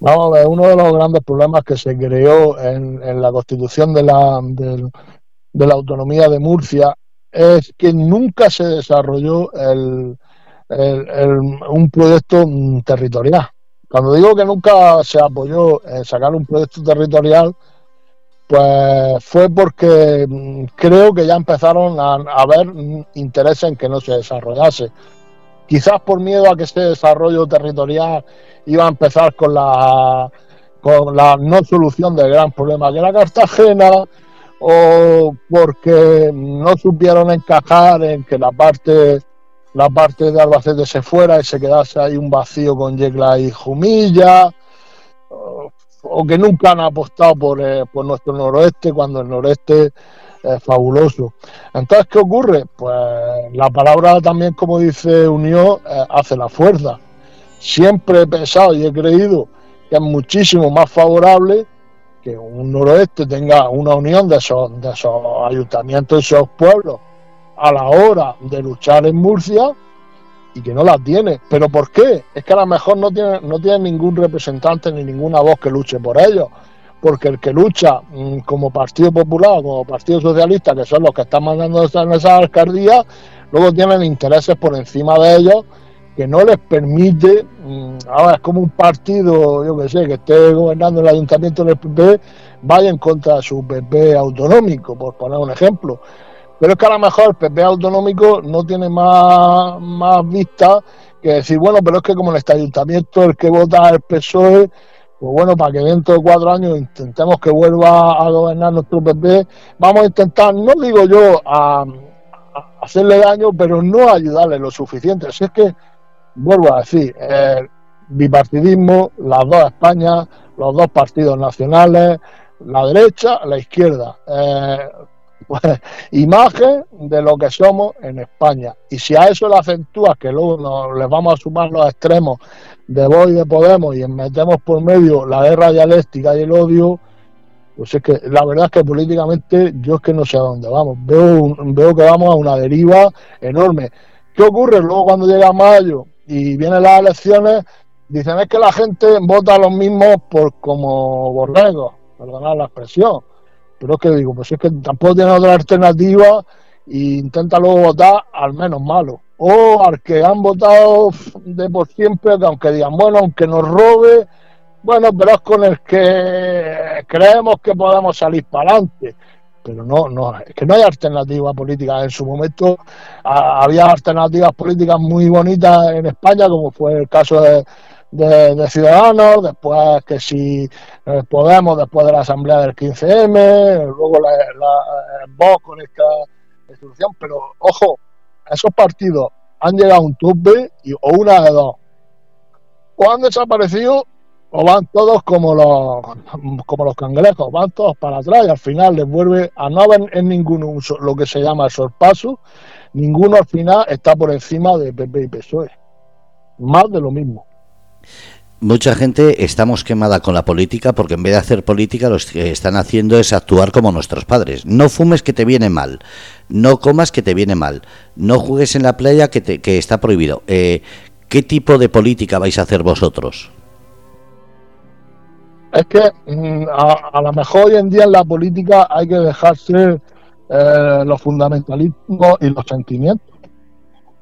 A uno de los grandes problemas que se creó en, la constitución de la, de, la autonomía de Murcia es que nunca se desarrolló el, un proyecto territorial. Cuando digo que nunca se apoyó sacar un proyecto territorial, pues fue porque mm, creo que ya empezaron a, haber interés en que no se desarrollase. Quizás por miedo a que este desarrollo territorial iba a empezar con la, con la no solución del gran problema que era Cartagena, o porque no supieron encajar en que la parte la parte de Albacete se fuera y se quedase ahí un vacío con Yecla y Jumilla, o, que nunca han apostado por, eh, por nuestro noroeste cuando el noroeste es fabuloso. Entonces, ¿qué ocurre? Pues la palabra también, como dice Unión, eh, hace la fuerza. Siempre he pensado y he creído que es muchísimo más favorable que un noroeste tenga una unión de esos, de esos ayuntamientos y esos pueblos a la hora de luchar en Murcia y que no la tiene. ¿Pero por qué? Es que a lo mejor no tiene, no tiene ningún representante ni ninguna voz que luche por ellos. Porque el que lucha mm, como Partido Popular como Partido Socialista, que son los que están mandando en esa alcaldía, luego tienen intereses por encima de ellos que no les permite, mm, ahora es como un partido, yo que sé, que esté gobernando el ayuntamiento del PP, vaya en contra de su PP autonómico, por poner un ejemplo. Pero es que a lo mejor el PP autonómico no tiene más, más vista que decir, bueno, pero es que como en este ayuntamiento el que vota el PSOE, pues bueno, para que dentro de cuatro años intentemos que vuelva a gobernar nuestro PP, vamos a intentar, no digo yo a, hacerle daño, pero no ayudarle lo suficiente. Así es que, vuelvo a decir, bipartidismo, las dos Españas, los dos partidos nacionales, la derecha, la izquierda. Eh, pues, [LAUGHS] imagen de lo que somos en España. Y si a eso le acentúas que luego nos, les vamos a sumar los extremos de Vox y de Podemos y metemos por medio la guerra dialéctica y el odio, pues es que la verdad es que políticamente yo es que no sé a dónde vamos. Veo, veo que vamos a una deriva enorme. ¿Qué ocurre luego cuando llega mayo y vienen las elecciones? Dicen es que la gente vota a los mismos por como borregos, perdonad la expresión. Pero es que digo, pues es que tampoco tiene otra alternativa e intenta luego votar al menos malo. O al que han votado de por siempre, que aunque digan, bueno, aunque nos robe, bueno, pero es con el que creemos que podemos salir para adelante. Pero no, no, es que no hay alternativa política. En su momento había alternativas políticas muy bonitas en España, como fue el caso de, de, Ciudadanos, después que si eh, Podemos, después de la asamblea del 15M, luego la, la Vox con esta institución, pero ojo, esos partidos han llegado a un tope y, o una de dos, o han desaparecido o van todos como los como los cangrejos, van todos para atrás y al final les vuelve a no haber en ninguno lo que se llama el sorpaso, ninguno al final está por encima de PP y PSOE. Más de lo mismo. Mucha gente estamos quemada con la política porque en vez de hacer política lo que están haciendo es actuar como nuestros padres. No fumes que te viene mal, no comas que te viene mal, no juegues en la playa que, te, que está prohibido. Eh, ¿Qué tipo de política vais a hacer vosotros? Es que mm, a, lo mejor hoy en día en la política hay que dejarse eh, los fundamentalismos y los sentimientos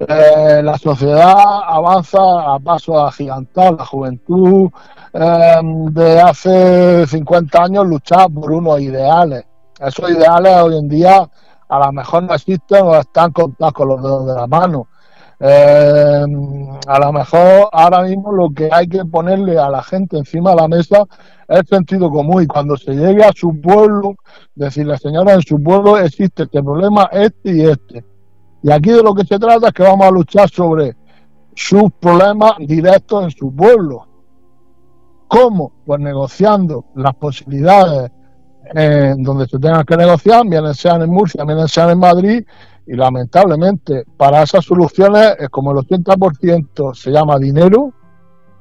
eh, la sociedad avanza a paso agigantados, la juventud eh, de hace 50 años luchaba por unos ideales. Esos ideales hoy en día a lo mejor no existen o están contados con los dedos de la mano. Eh, a lo mejor ahora mismo lo que hay que ponerle a la gente encima de la mesa es sentido común y cuando se llegue a su pueblo, decirle, señora, en su pueblo existe este problema, este y este y aquí de lo que se trata es que vamos a luchar sobre sus problemas directos en su pueblo. ¿Cómo? Pues negociando las posibilidades en donde se tengan que negociar, bien sean en Murcia, bien sean en Madrid, y lamentablemente para esas soluciones, como el 80% se llama dinero,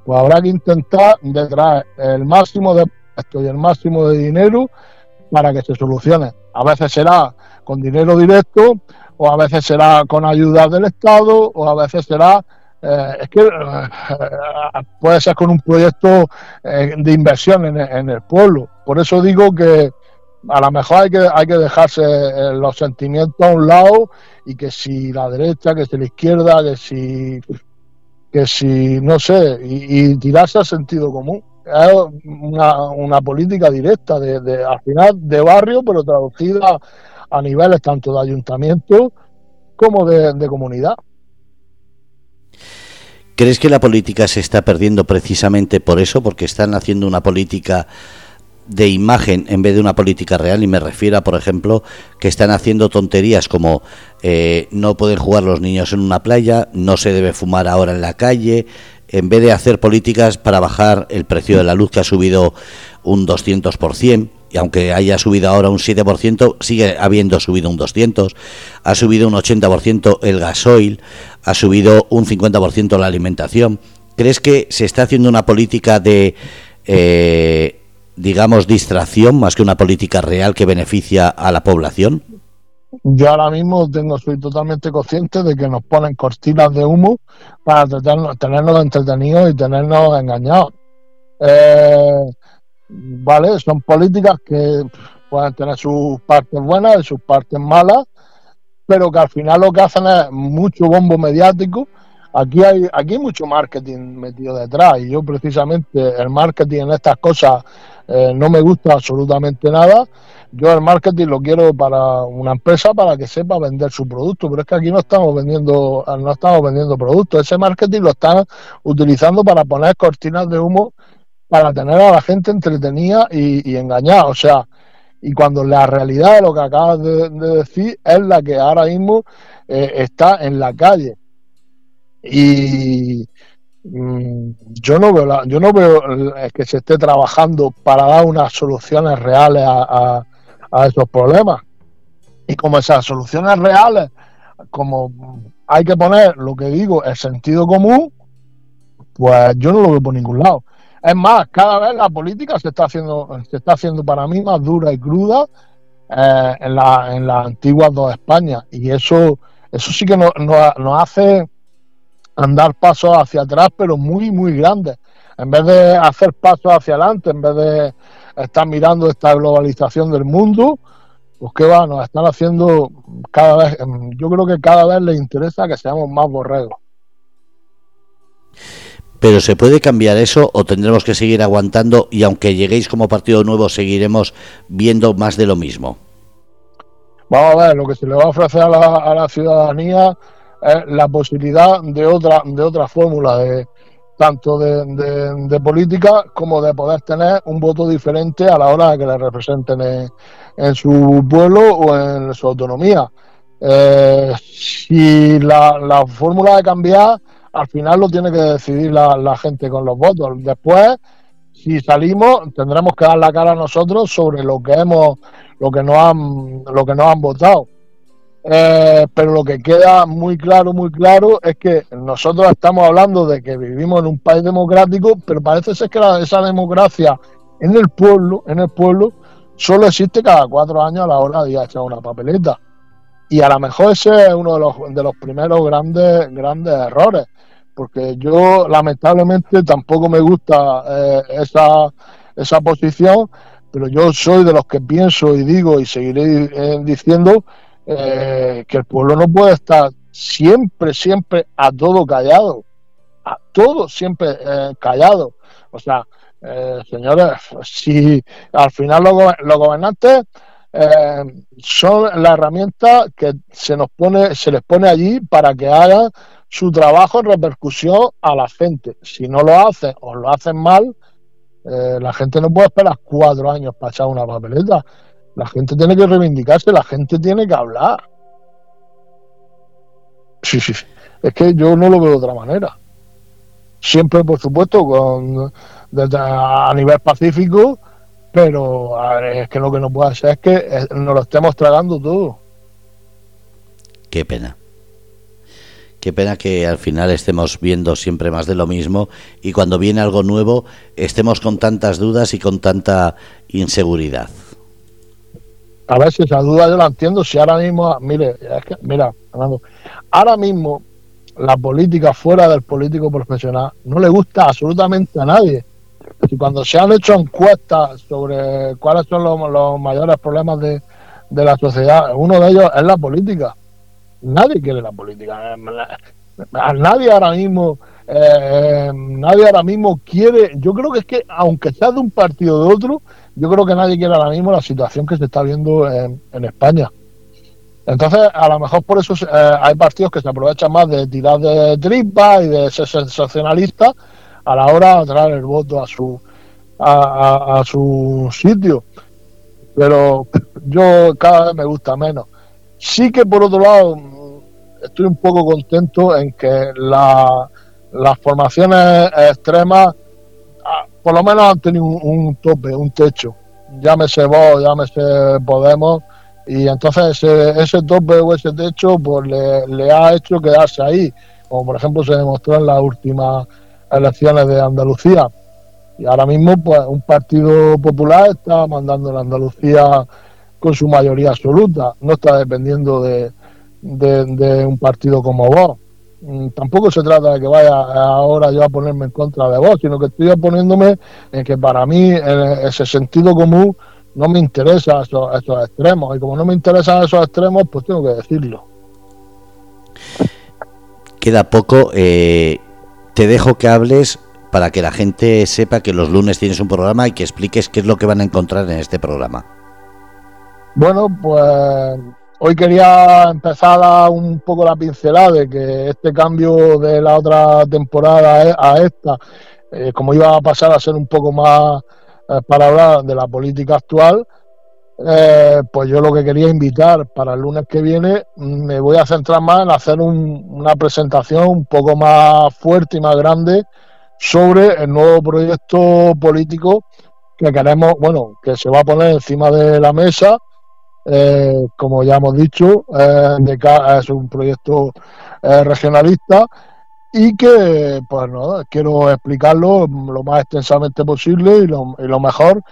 pues habrá que intentar detraer el máximo de esto y el máximo de dinero para que se solucione. A veces será con dinero directo, o a veces será con ayuda del Estado, o a veces será, eh, es que eh, puede ser con un proyecto eh, de inversión en, el pueblo. Por eso digo que a lo mejor hay que, hay que dejarse los sentimientos a un lado y que si la derecha, que si la izquierda, que si, que si no sé, y, tirarse al sentido común. Es una, una política directa, de, de, al final de barrio, pero traducida a niveles tanto de ayuntamiento como de, comunidad. ¿Crees que la política se está perdiendo precisamente por eso? Porque están haciendo una política de imagen en vez de una política real y me refiero a, por ejemplo, que están haciendo tonterías como eh, no pueden jugar los niños en una playa, no se debe fumar ahora en la calle, en vez de hacer políticas para bajar el precio de la luz que ha subido un 200%, y aunque haya subido ahora un 7%, sigue habiendo subido un 200%, ha subido un 80% el gasoil, ha subido un 50% la alimentación. ¿Crees que se está haciendo una política de, eh, digamos, distracción más que una política real que beneficia a la población? Yo ahora mismo tengo, soy totalmente consciente de que nos ponen cortinas de humo para tenernos entretenidos y tenernos engañados. Eh, ¿vale? Son políticas que pueden tener sus partes buenas y sus partes malas, pero que al final lo que hacen es mucho bombo mediático. Aquí hay, aquí hay mucho marketing metido detrás y yo precisamente el marketing en estas cosas eh, no me gusta absolutamente nada. Yo el marketing lo quiero para una empresa para que sepa vender su producto, pero es que aquí no estamos vendiendo, no estamos vendiendo productos. Ese marketing lo están utilizando para poner cortinas de humo para tener a la gente entretenida y, engañada. O sea, y cuando la realidad de lo que acabas de, decir es la que ahora mismo eh, está en la calle. Y, mm, yo no veo la, yo no veo que se esté trabajando para dar unas soluciones reales a, a esos problemas. Y como esas soluciones reales, como hay que poner lo que digo, el sentido común, pues yo no lo veo por ningún lado. Es más, cada vez la política se está haciendo, se está haciendo para mí más dura y cruda eh, en, la, las antiguas dos Españas. Y eso, eso sí que nos, nos, hace andar pasos hacia atrás, pero muy, muy grandes. En vez de hacer pasos hacia adelante, en vez de estar mirando esta globalización del mundo, pues qué va, nos están haciendo cada vez, yo creo que cada vez les interesa que seamos más borregos. Pero ¿se puede cambiar eso o tendremos que seguir aguantando y aunque lleguéis como partido nuevo seguiremos viendo más de lo mismo? Vamos a ver, lo que se le va a ofrecer a la, a la ciudadanía es la posibilidad de otra, de otra fórmula, de, tanto de, política como de poder tener un voto diferente a la hora de que le representen en, su pueblo o en su autonomía. Eh, si la, la, fórmula de cambiar, al final lo tiene que decidir la, gente con los votos. Después, si salimos, tendremos que dar la cara a nosotros sobre lo que hemos, lo que nos han, lo que nos han votado. Eh, pero lo que queda muy claro, muy claro, es que nosotros estamos hablando de que vivimos en un país democrático, pero parece ser que esa democracia en el pueblo, en el pueblo, solo existe cada cuatro años a la hora de ir a echar una papeleta. Y a lo mejor ese es uno de los, de los primeros grandes, grandes errores, porque yo lamentablemente tampoco me gusta eh, esa, esa posición, pero yo soy de los que pienso y digo y seguiré eh, diciendo eh, que el pueblo no puede estar siempre, siempre a todo callado, a todo siempre callado. O sea, señores, si al final los, gobernantes son la herramienta que se nos pone, se les pone allí para que hagan su trabajo en repercusión a la gente. Si no lo hacen o lo hacen mal, la gente no puede esperar cuatro años para echar una papeleta. La gente tiene que reivindicarse, la gente tiene que hablar. Sí, sí, sí. Es que yo no lo veo de otra manera. Siempre, por supuesto, con, a nivel pacífico, pero es que lo que no puede ser es que nos lo estemos tragando todo. Qué pena. Qué pena que al final estemos viendo siempre más de lo mismo y cuando viene algo nuevo estemos con tantas dudas y con tanta inseguridad a ver si esa duda yo la entiendo, si ahora mismo, mire, es que, mira, ahora mismo la política fuera del político profesional no le gusta absolutamente a nadie. Y cuando se han hecho encuestas sobre cuáles son los, mayores problemas de, la sociedad, uno de ellos es la política. Nadie quiere la política. Nadie ahora mismo, eh, nadie ahora mismo quiere, yo creo que es que aunque sea de un partido o de otro, yo creo que nadie quiere ahora mismo la situación que se está viendo en, España. Entonces, a lo mejor por eso eh, hay partidos que se aprovechan más de tirar de tripa y de ser sensacionalistas a la hora de traer el voto a su a, su sitio. Pero yo cada vez me gusta menos. Sí que por otro lado estoy un poco contento en que las formaciones extremas por lo menos han tenido un, tope, un techo. Llámese vos, llámese Podemos, y entonces ese, ese tope o ese techo pues le, ha hecho quedarse ahí, como por ejemplo se demostró en las últimas elecciones de Andalucía. Y ahora mismo pues un partido popular está mandando en Andalucía con su mayoría absoluta, no está dependiendo de, de un partido como vos. Mm, tampoco se trata de que vaya ahora yo a ponerme en contra de vos, sino que estoy oponiéndome en que para mí ese sentido común no me interesa esos, esos extremos y como no me interesan esos extremos pues tengo que decirlo. Queda poco, eh, te dejo que hables para que la gente sepa que los lunes tienes un programa y que expliques qué es lo que van a encontrar en este programa. Bueno, pues Hoy quería empezar un poco la pincelada de que este cambio de la otra temporada a esta, eh, como iba a pasar a ser un poco más eh, para hablar de la política actual, eh, pues yo lo que quería invitar para el lunes que viene, me voy a centrar más en hacer una presentación un poco más fuerte y más grande sobre el nuevo proyecto político que queremos, bueno, que se va a poner encima de la mesa. Eh, como ya hemos dicho, eh, es un proyecto regionalista y que, pues no, quiero explicarlo lo más extensamente posible y lo, y lo mejor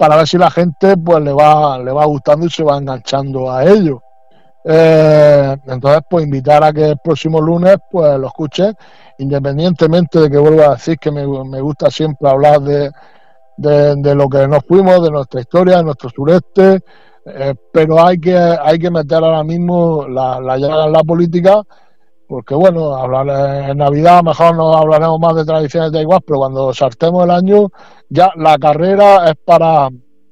para ver si la gente pues le va, le va gustando y se va enganchando a ello. Eh, entonces, pues invitar a que el próximo lunes pues lo escuchen, independientemente de que vuelva a decir que me, gusta siempre hablar de, de, lo que nos fuimos, de nuestra historia, de nuestro sureste, eh, pero hay que, hay que meter ahora mismo la, la llaga en la política porque bueno, hablar en Navidad mejor no hablaremos más de tradiciones de igual, pero cuando saltemos el año, ya la carrera es para,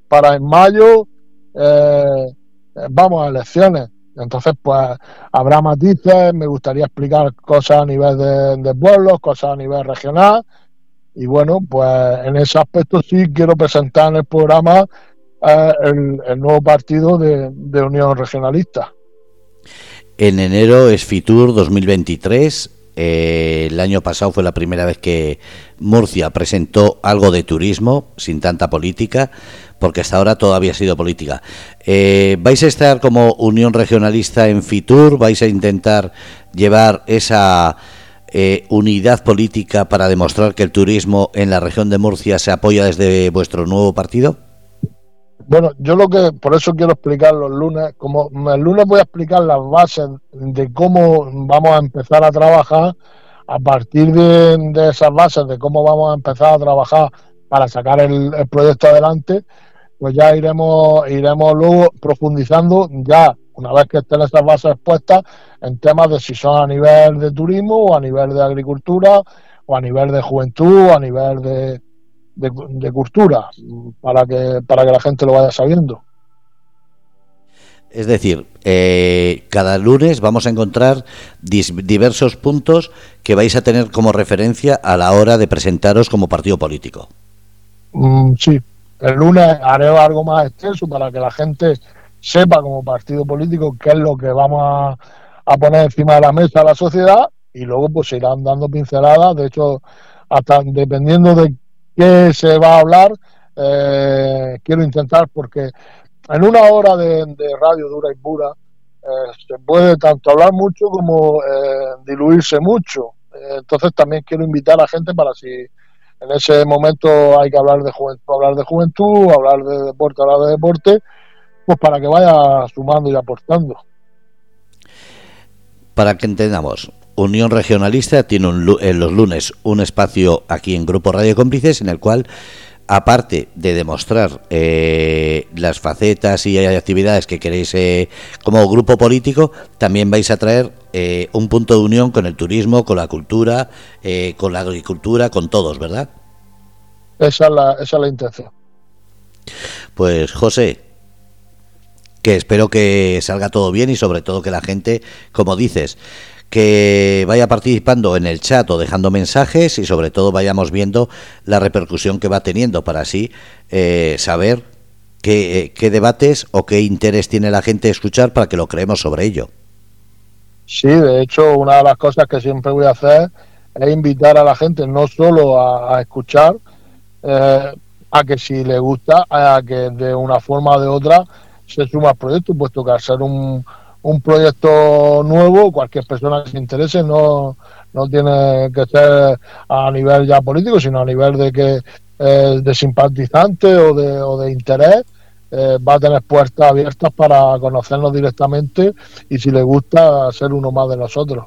para en mayo, eh, vamos a elecciones. Entonces, pues habrá matices, me gustaría explicar cosas a nivel de, pueblos, cosas a nivel regional. Y bueno, pues en ese aspecto sí quiero presentar en el programa eh, el, nuevo partido de Unión Regionalista. En enero es Fitur 2023. Eh, el año pasado fue la primera vez que Murcia presentó algo de turismo sin tanta política, porque hasta ahora todavía ha sido política. Eh, ¿Vais a estar como Unión Regionalista en Fitur? ¿Vais a intentar llevar esa eh, unidad política para demostrar que el turismo en la región de Murcia se apoya desde vuestro nuevo partido? Bueno, yo lo que, por eso quiero explicar los lunes, como el lunes voy a explicar las bases de cómo vamos a empezar a trabajar, a partir de, esas bases, de cómo vamos a empezar a trabajar para sacar el, proyecto adelante, pues ya iremos, iremos luego profundizando ya una vez que estén esas bases expuestas en temas de si son a nivel de turismo o a nivel de agricultura o a nivel de juventud o a nivel de, de, cultura para que, para que la gente lo vaya sabiendo. Es decir, eh, cada lunes vamos a encontrar diversos puntos que vais a tener como referencia a la hora de presentaros como partido político. Mm, sí, el lunes haré algo más extenso para que la gente sepa como partido político qué es lo que vamos a, a poner encima de la mesa a la sociedad y luego pues se irán dando pinceladas. De hecho, hasta dependiendo de qué se va a hablar. Eh, quiero intentar porque en una hora de, radio dura y pura eh, se puede tanto hablar mucho como eh, diluirse mucho. entonces también quiero invitar a gente para si en ese momento hay que hablar de juventud, hablar de juventud, hablar de deporte, hablar de deporte, pues para que vaya sumando y aportando. Para que entendamos, Unión Regionalista tiene en los lunes un espacio aquí en Grupo Radio Cómplices en el cual, aparte de demostrar eh, las facetas y actividades que queréis eh, como grupo político, también vais a traer eh, un punto de unión con el turismo, con la cultura, con la agricultura, con todos, ¿verdad? Esa es la, esa es la intención. Pues José, que espero que salga todo bien y sobre todo que la gente, como dices, que vaya participando en el chat o dejando mensajes y sobre todo vayamos viendo la repercusión que va teniendo para así eh, saber qué, qué, debates o qué interés tiene la gente escuchar para que lo creemos sobre ello. Sí, de hecho, una de las cosas que siempre voy a hacer es invitar a la gente no solo a, escuchar, eh, a que si le gusta, a que de una forma o de otra se suma al proyecto, puesto que al ser un, un proyecto nuevo, cualquier persona que se interese no, no tiene que ser a nivel ya político, sino a nivel de que eh, de simpatizante o de, o de interés, eh, va a tener puertas abiertas para conocernos directamente y si le gusta ser uno más de nosotros.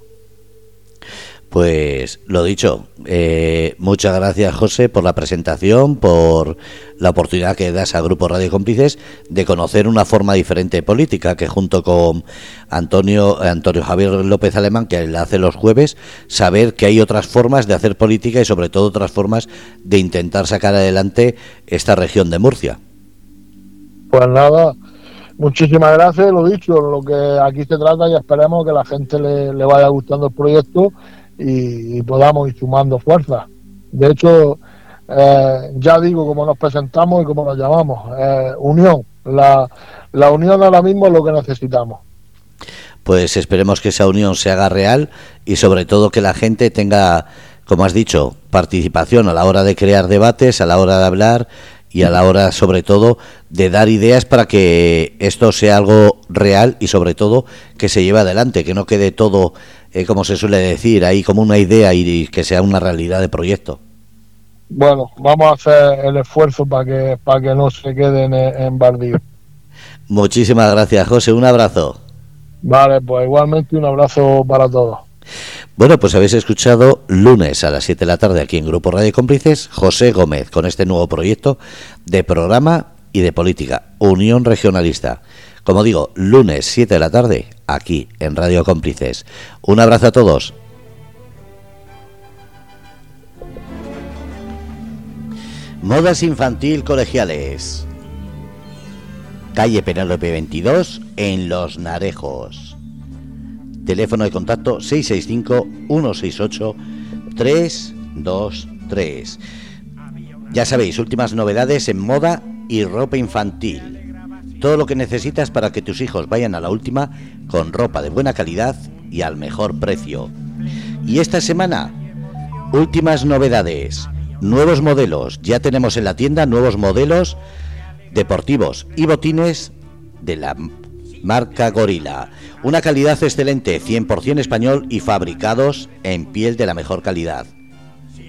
Pues lo dicho, eh, muchas gracias José por la presentación, por la oportunidad que das a Grupo Radio Cómplices de conocer una forma diferente de política que junto con Antonio, Antonio Javier López Alemán, que la hace los jueves, saber que hay otras formas de hacer política y sobre todo otras formas de intentar sacar adelante esta región de Murcia. Pues nada, muchísimas gracias, lo dicho, lo que aquí se trata y esperemos que la gente le, le vaya gustando el proyecto y, podamos ir sumando fuerza. De hecho, eh, ya digo cómo nos presentamos y cómo nos llamamos. Eh, unión, La, la unión ahora mismo es lo que necesitamos. Pues esperemos que esa unión se haga real y sobre todo que la gente tenga, como has dicho, participación a la hora de crear debates, a la hora de hablar y a la hora sobre todo de dar ideas para que esto sea algo real y sobre todo que se lleve adelante, que no quede todo, eh, como se suele decir, ahí como una idea y que sea una realidad de proyecto. Bueno, vamos a hacer el esfuerzo para que, para que no se queden en, en [LAUGHS] Muchísimas gracias, José. Un abrazo. Vale, pues igualmente un abrazo para todos. Bueno, pues habéis escuchado lunes a las 7 de la tarde aquí en Grupo Radio Cómplices, José Gómez, con este nuevo proyecto de programa y de política, Unión Regionalista. Como digo, lunes 7 de la tarde, aquí en Radio Cómplices. Un abrazo a todos. Modas infantil colegiales. Calle Penélope 22 en Los Narejos. Teléfono de contacto 665-168-323. Ya sabéis, últimas novedades en moda y ropa infantil. Todo lo que necesitas para que tus hijos vayan a la última con ropa de buena calidad y al mejor precio. Y esta semana, últimas novedades, nuevos modelos. Ya tenemos en la tienda nuevos modelos deportivos y botines de la marca Gorila. Una calidad excelente, 100% español y fabricados en piel de la mejor calidad.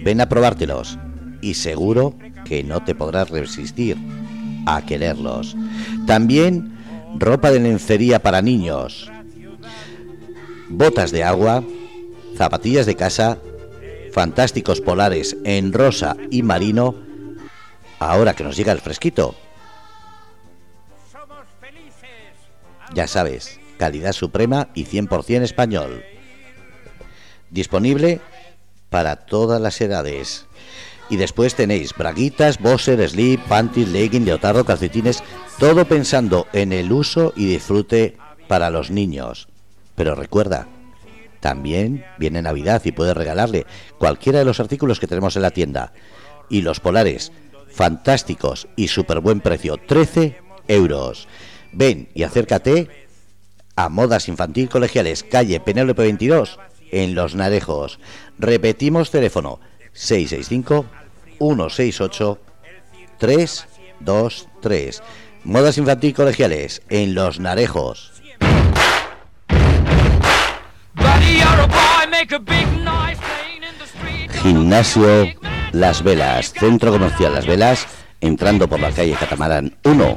Ven a probártelos y seguro que no te podrás resistir a quererlos. También ropa de lencería para niños, botas de agua, zapatillas de casa, fantásticos polares en rosa y marino, ahora que nos llega el fresquito Ya sabes, calidad suprema y 100% español. Disponible para todas las edades. Y después tenéis braguitas, boxer, slip, panties, legging, leotardo, calcetines, todo pensando en el uso y disfrute para los niños. Pero recuerda, también viene Navidad y puedes regalarle cualquiera de los artículos que tenemos en la tienda. Y los polares, fantásticos y súper buen precio, 13 euros. Ven y acércate a Modas Infantil Colegiales, calle Penélope 22, en Los Narejos. Repetimos teléfono 665 168 323. Modas Infantil Colegiales, en Los Narejos. Gimnasio Las Velas, Centro Comercial Las Velas, entrando por la calle Catamarán 1.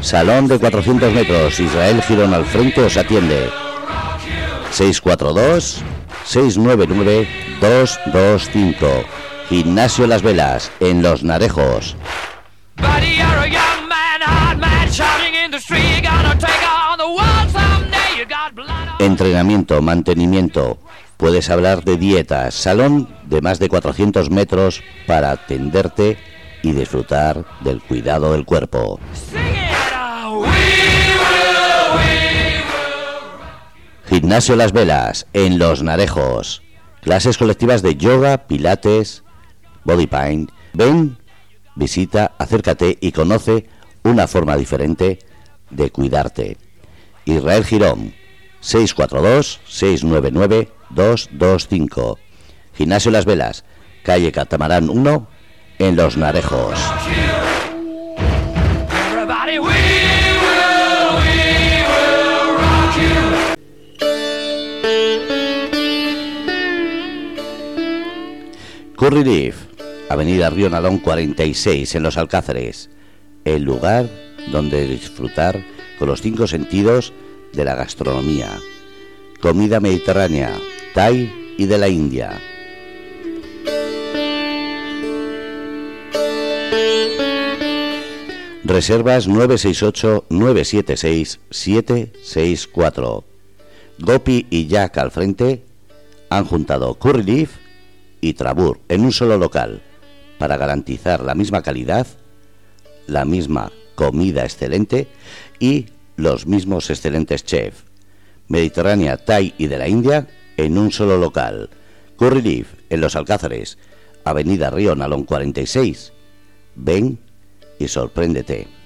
Salón de 400 metros, Israel Girón al frente os atiende. 642-699-225. Gimnasio Las Velas, en Los Narejos. Entrenamiento, mantenimiento. Puedes hablar de dietas. Salón de más de 400 metros para atenderte y disfrutar del cuidado del cuerpo. Gimnasio Las Velas, en Los Narejos. Clases colectivas de yoga, pilates, body paint. Ven, visita, acércate y conoce una forma diferente de cuidarte. Israel Girón, 642-699-225. Gimnasio Las Velas, calle Catamarán 1, en Los Narejos. Curry Leaf, Avenida Río Nalón 46 en Los Alcázares, el lugar donde disfrutar con los cinco sentidos de la gastronomía, comida mediterránea, Thai y de la India. Reservas 968-976-764. Gopi y Jack al frente han juntado Curry Leaf y Trabur en un solo local para garantizar la misma calidad, la misma comida excelente y los mismos excelentes chefs. Mediterránea, Thai y de la India en un solo local. Curry Leaf en Los Alcázares, Avenida Río Nalón 46. Ven y sorpréndete.